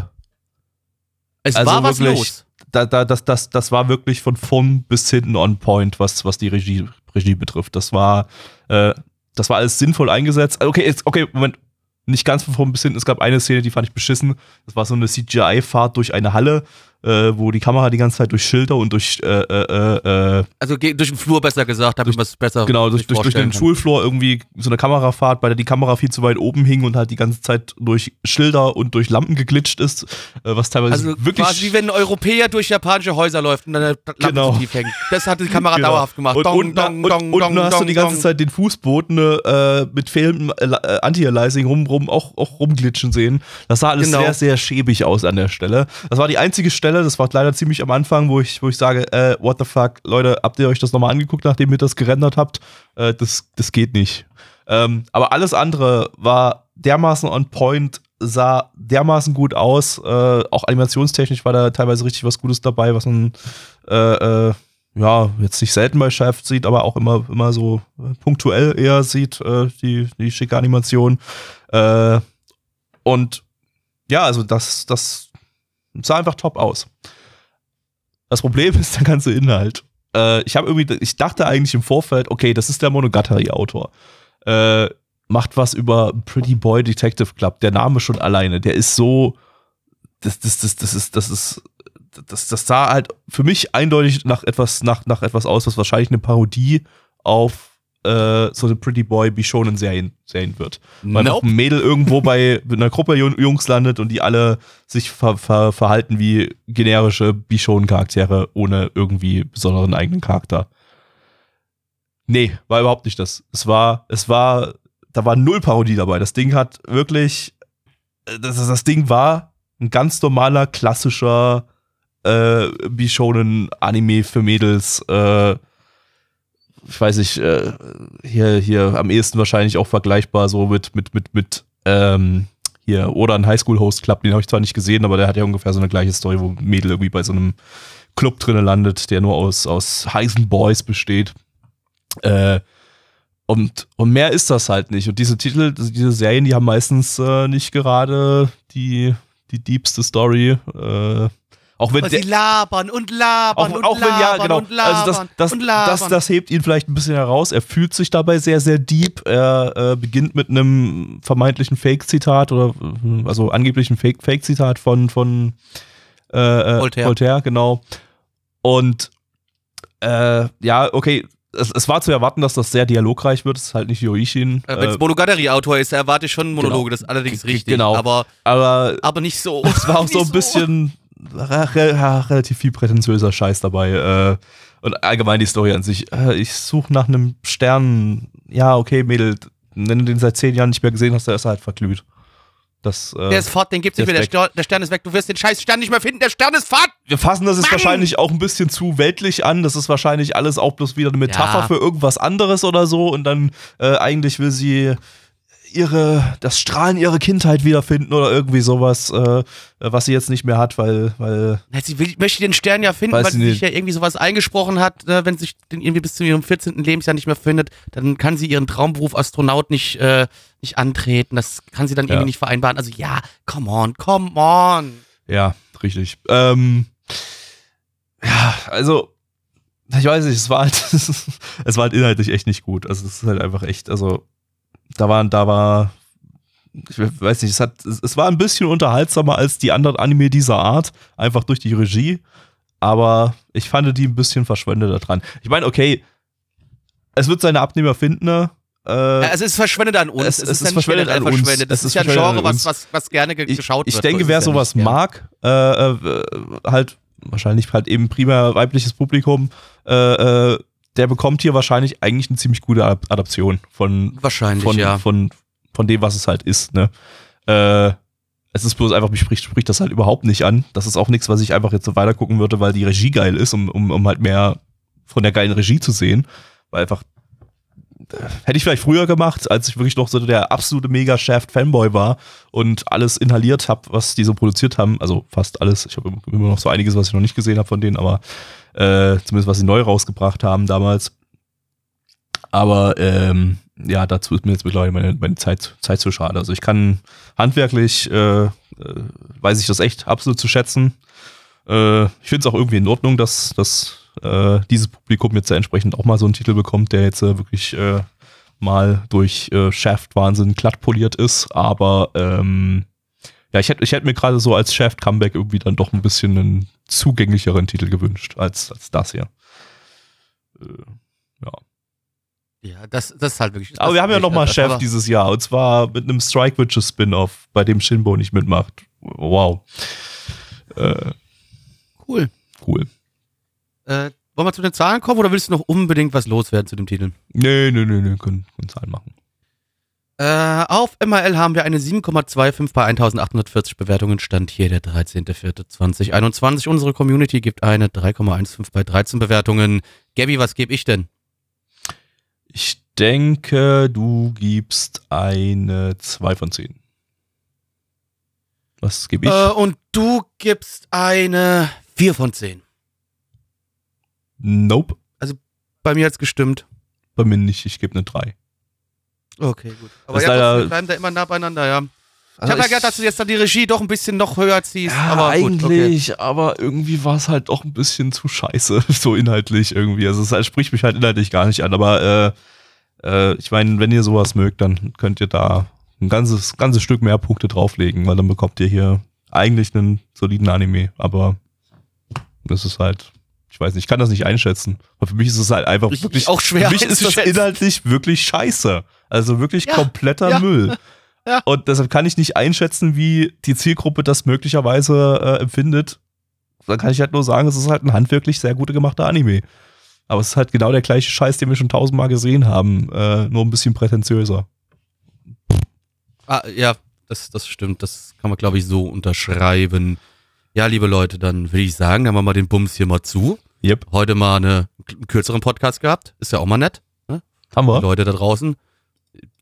Es Also war was los. Da, da, das, das, das war wirklich von vorn bis hinten on point, was, was die Regie Regie betrifft. Das war, äh, das war alles sinnvoll eingesetzt. Also, Okay, jetzt, okay, Moment. Nicht ganz von vorn bis hinten. Es gab eine Szene, die fand ich beschissen. Das war so eine CGI-Fahrt durch eine Halle, äh, wo die Kamera die ganze Zeit durch Schilder und durch, äh, äh, äh, Also ge- durch den Flur besser gesagt, damit man es besser genau, durch, durch, durch den kann. Schulflur irgendwie so eine Kamerafahrt, bei der die Kamera viel zu weit oben hing und halt die ganze Zeit durch Schilder und durch Lampen geglitscht ist, äh, was teilweise Also wirklich quasi wie wenn ein Europäer durch japanische Häuser läuft und dann eine Lampe Genau. zu tief hängt. Das hat die Kamera Genau. dauerhaft gemacht. Und, Dong, unten, dong, und, dong, unten dong, hast du die ganze. Zeit den Fußboden äh, mit fehlendem äh, Anti-Aliasing rum, rum, auch, auch rumglitschen sehen. Das sah alles Genau. sehr, sehr schäbig aus an der Stelle. Das war die einzige Stelle, das war leider ziemlich am Anfang, wo ich, wo ich sage, äh, what the fuck, Leute, habt ihr euch das nochmal angeguckt, nachdem ihr das gerendert habt? Äh, das, das geht nicht. Ähm, aber alles andere war dermaßen on point, sah dermaßen gut aus. Äh, auch animationstechnisch war da teilweise richtig was Gutes dabei, was man äh, äh, ja jetzt nicht selten bei Shaft sieht, aber auch immer, immer so äh, punktuell eher sieht, äh, die, die schicke Animation. Äh, und ja, also das, das sah einfach top aus. Das Problem *laughs* ist der ganze Inhalt. Äh, ich habe irgendwie, ich dachte eigentlich im Vorfeld, okay, das ist der Monogatari-Autor. Äh, macht was über Pretty Boy Detective Club. Der Name schon alleine, der ist so, das, das, das, das ist, das ist, das, das sah halt für mich eindeutig nach etwas, nach, nach etwas aus, was wahrscheinlich eine Parodie auf äh, so eine Pretty Boy Bishonen Serien, Serien wird. Weil Nope. ein Mädel irgendwo bei *laughs* einer Gruppe Jun- Jungs landet und die alle sich ver, ver, verhalten wie generische Bishonen-Charaktere ohne irgendwie besonderen eigenen Charakter. Nee, war überhaupt nicht das. Es war, es war, da war null Parodie dabei. Das Ding hat wirklich, äh, das, das Ding war ein ganz normaler, klassischer äh, Bishonen-Anime für Mädels, äh, ich weiß nicht, äh, hier, hier am ehesten wahrscheinlich auch vergleichbar so mit, mit, mit, mit, ähm, hier, oder ein Highschool-Host Club, den habe ich zwar nicht gesehen, aber der hat ja ungefähr so eine gleiche Story, wo Mädel irgendwie bei so einem Club drinnen landet, der nur aus, aus heißen Boys besteht. Äh, und, und mehr ist das halt nicht. Und diese Titel, diese Serien, die haben meistens äh, nicht gerade die, die diebste Story. Äh, auch wenn sie labern und labern auch, und auch wenn ja, labern genau. und labern Also das, das, und labern. das, das hebt ihn vielleicht ein bisschen heraus. Er fühlt sich dabei sehr, sehr deep. Er äh, beginnt mit einem vermeintlichen Fake-Zitat oder äh, also angeblichen Fake- Fake-Zitat von, von äh, äh, Voltaire. Voltaire, genau. Und äh, ja, okay, es, es war zu erwarten, dass das sehr dialogreich wird. Es ist halt nicht Yoishin. Äh, Wenn es Äh, Monogatari-Autor ist, erwarte ich schon Monologe, das ist allerdings richtig. Genau. Aber, aber *laughs* aber nicht so. es war auch *laughs* so ein bisschen relativ viel prätentiöser Scheiß dabei. Äh, und allgemein die Story an sich. Äh, ich suche nach einem Stern. Ja, okay, Mädel, wenn du den seit zehn Jahren nicht mehr gesehen hast, der ist halt verglüht. Das, äh, Der ist fort, den gibt's nicht mehr. ist Der, Stern- der Stern ist weg. Du wirst den scheiß Stern nicht mehr finden. Der Stern ist fort. wir fassen das jetzt Mann! wahrscheinlich auch ein bisschen zu weltlich an. Das ist wahrscheinlich alles auch bloß wieder eine Metapher Ja. für irgendwas anderes oder so. Und dann äh, eigentlich will sie ihre, das Strahlen ihrer Kindheit wiederfinden oder irgendwie sowas, äh, was sie jetzt nicht mehr hat, weil, weil Na, Sie will, möchte den Stern ja finden, weil sie sich ja irgendwie sowas eingesprochen hat, äh, wenn sie sich den irgendwie bis zu ihrem 14. Lebensjahr nicht mehr findet, dann kann sie ihren Traumberuf Astronaut nicht, äh, nicht antreten. Das kann sie dann Ja. irgendwie nicht vereinbaren. Also ja, come on, come on. Ja, richtig. Ähm, ja, also, ich weiß nicht, es war halt, *laughs* es war halt inhaltlich echt nicht gut. Also, es ist halt einfach echt, also, da war, da war, ich weiß nicht, es hat, es, es war ein bisschen unterhaltsamer als die anderen Anime dieser Art, einfach durch die Regie. Aber ich fand die ein bisschen verschwendet dran. Ich meine, okay, es wird seine Abnehmer finden, ne? Äh, Ja, es ist verschwendet an uns. Es- es ist ja nicht verschwendet an uns. verschwendet. Es Das ist ist ja ein Genre, was, was, was gerne ge ich, geschaut ich wird. denke, So wer ist es sowas ja. mag, äh, äh, halt wahrscheinlich halt eben primär weibliches Publikum, äh, äh, der bekommt hier wahrscheinlich eigentlich eine ziemlich gute Adap- Adaption von, Wahrscheinlich, von, ja. von, von dem, was es halt ist. Ne? Äh, es ist bloß einfach, mich spricht, spricht das halt überhaupt nicht an. Das ist auch nichts, was ich einfach jetzt so weiter gucken würde, weil die Regie geil ist, um, um, um halt mehr von der geilen Regie zu sehen. Weil einfach hätte ich vielleicht früher gemacht, als ich wirklich noch so der absolute mega Shaft-Fanboy war und alles inhaliert habe, was die so produziert haben. Also fast alles. Ich habe immer noch so einiges, was ich noch nicht gesehen habe von denen, aber äh, zumindest was sie neu rausgebracht haben damals. Aber ähm, ja, dazu ist mir jetzt mittlerweile meine, meine Zeit, Zeit zu schade. Also ich kann handwerklich, äh, äh, weiß ich das echt absolut zu schätzen. Äh, ich finde es auch irgendwie in Ordnung, dass, dass äh, dieses Publikum jetzt ja entsprechend auch mal so einen Titel bekommt, der jetzt äh, wirklich äh, mal durch äh, Shaft-Wahnsinn glatt poliert ist. Aber ähm, ja, ich hätte ich hätt mir gerade so als Shaft-Comeback irgendwie dann doch ein bisschen einen zugänglicheren Titel gewünscht als, als das hier. Äh, ja. Ja, das, das ist halt wirklich. Aber wir haben ja noch mal das- Chef dieses Jahr und zwar mit einem Strike Witches Spin-off, bei dem Shinbo nicht mitmacht. Wow. Äh, Cool. cool. Äh, wollen wir zu den Zahlen kommen oder willst du noch unbedingt was loswerden zu dem Titel? Nee, nee, nee, nee, können, können Zahlen machen. Äh, auf MRL haben wir eine 7,25 bei 1840 Bewertungen. Stand hier der 13.04.2021. Unsere Community gibt eine 3,15 bei 13 Bewertungen. Gabby, was gebe ich denn? Ich denke, du gibst eine 2 von 10. Was gebe ich? Äh, und du gibst eine 4 von 10. nope, Bei mir hat's gestimmt. bei mir nicht. Ich gebe eine 3. Okay, gut. Aber ja, wir bleiben da immer nah beieinander, ja. Ich Also habe ja gedacht, dass du jetzt dann die Regie doch ein bisschen noch höher ziehst. Ja, aber gut, okay. eigentlich, aber irgendwie war es halt doch ein bisschen zu scheiße, *laughs* so inhaltlich irgendwie. Also es spricht mich halt inhaltlich gar nicht an, aber äh, äh, ich meine, wenn ihr sowas mögt, dann könnt ihr da ein ganzes, ganzes Stück mehr Punkte drauflegen, weil dann bekommt ihr hier eigentlich einen soliden Anime, aber das ist halt, ich weiß nicht, ich kann das nicht einschätzen. Aber für mich ist es halt einfach Ich- wirklich, auch schwer für mich ist das inhaltlich wirklich scheiße. Also wirklich Ja, kompletter ja. Müll. Ja. Und deshalb kann ich nicht einschätzen, wie die Zielgruppe das möglicherweise äh, empfindet. Dann kann ich halt nur sagen, es ist halt ein handwerklich sehr gut gemachter Anime. Aber es ist halt genau der gleiche Scheiß, den wir schon tausendmal gesehen haben, äh, nur ein bisschen prätentiöser. Ah, ja, das, das stimmt. Das kann man, glaube ich, so unterschreiben. Ja, liebe Leute, dann würde ich sagen, dann machen wir den Bums hier mal zu. Yep. Heute mal eine, einen kürzeren Podcast gehabt. Ist ja auch mal nett. Haben Die wir? Leute da draußen.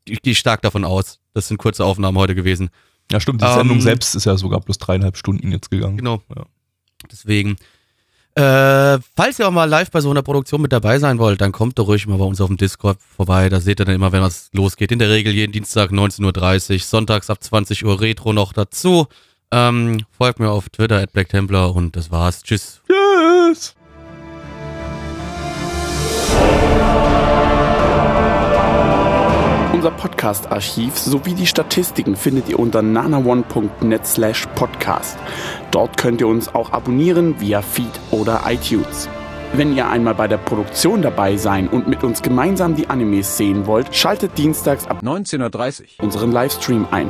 Ich gehe stark davon aus. Das sind kurze Aufnahmen heute gewesen. Ja, stimmt. Die Ähm, Sendung selbst ist ja sogar plus dreieinhalb Stunden jetzt gegangen. Genau. Ja. Deswegen. Äh, falls ihr auch mal live bei so einer Produktion mit dabei sein wollt, dann kommt doch ruhig mal bei uns auf dem Discord vorbei. Da seht ihr dann immer, wenn was losgeht. In der Regel jeden Dienstag 19.30 Uhr, sonntags ab 20 Uhr Retro noch dazu. Ähm, folgt mir auf Twitter at Black Templar und das war's. Tschüss. Tschüss! Unser Podcast-Archiv sowie die Statistiken findet ihr unter nanaone.net slash podcast. Dort könnt ihr uns auch abonnieren via Feed oder iTunes. Wenn ihr einmal bei der Produktion dabei sein und mit uns gemeinsam die Animes sehen wollt, schaltet dienstags ab 19.30 Uhr. unseren Livestream ein.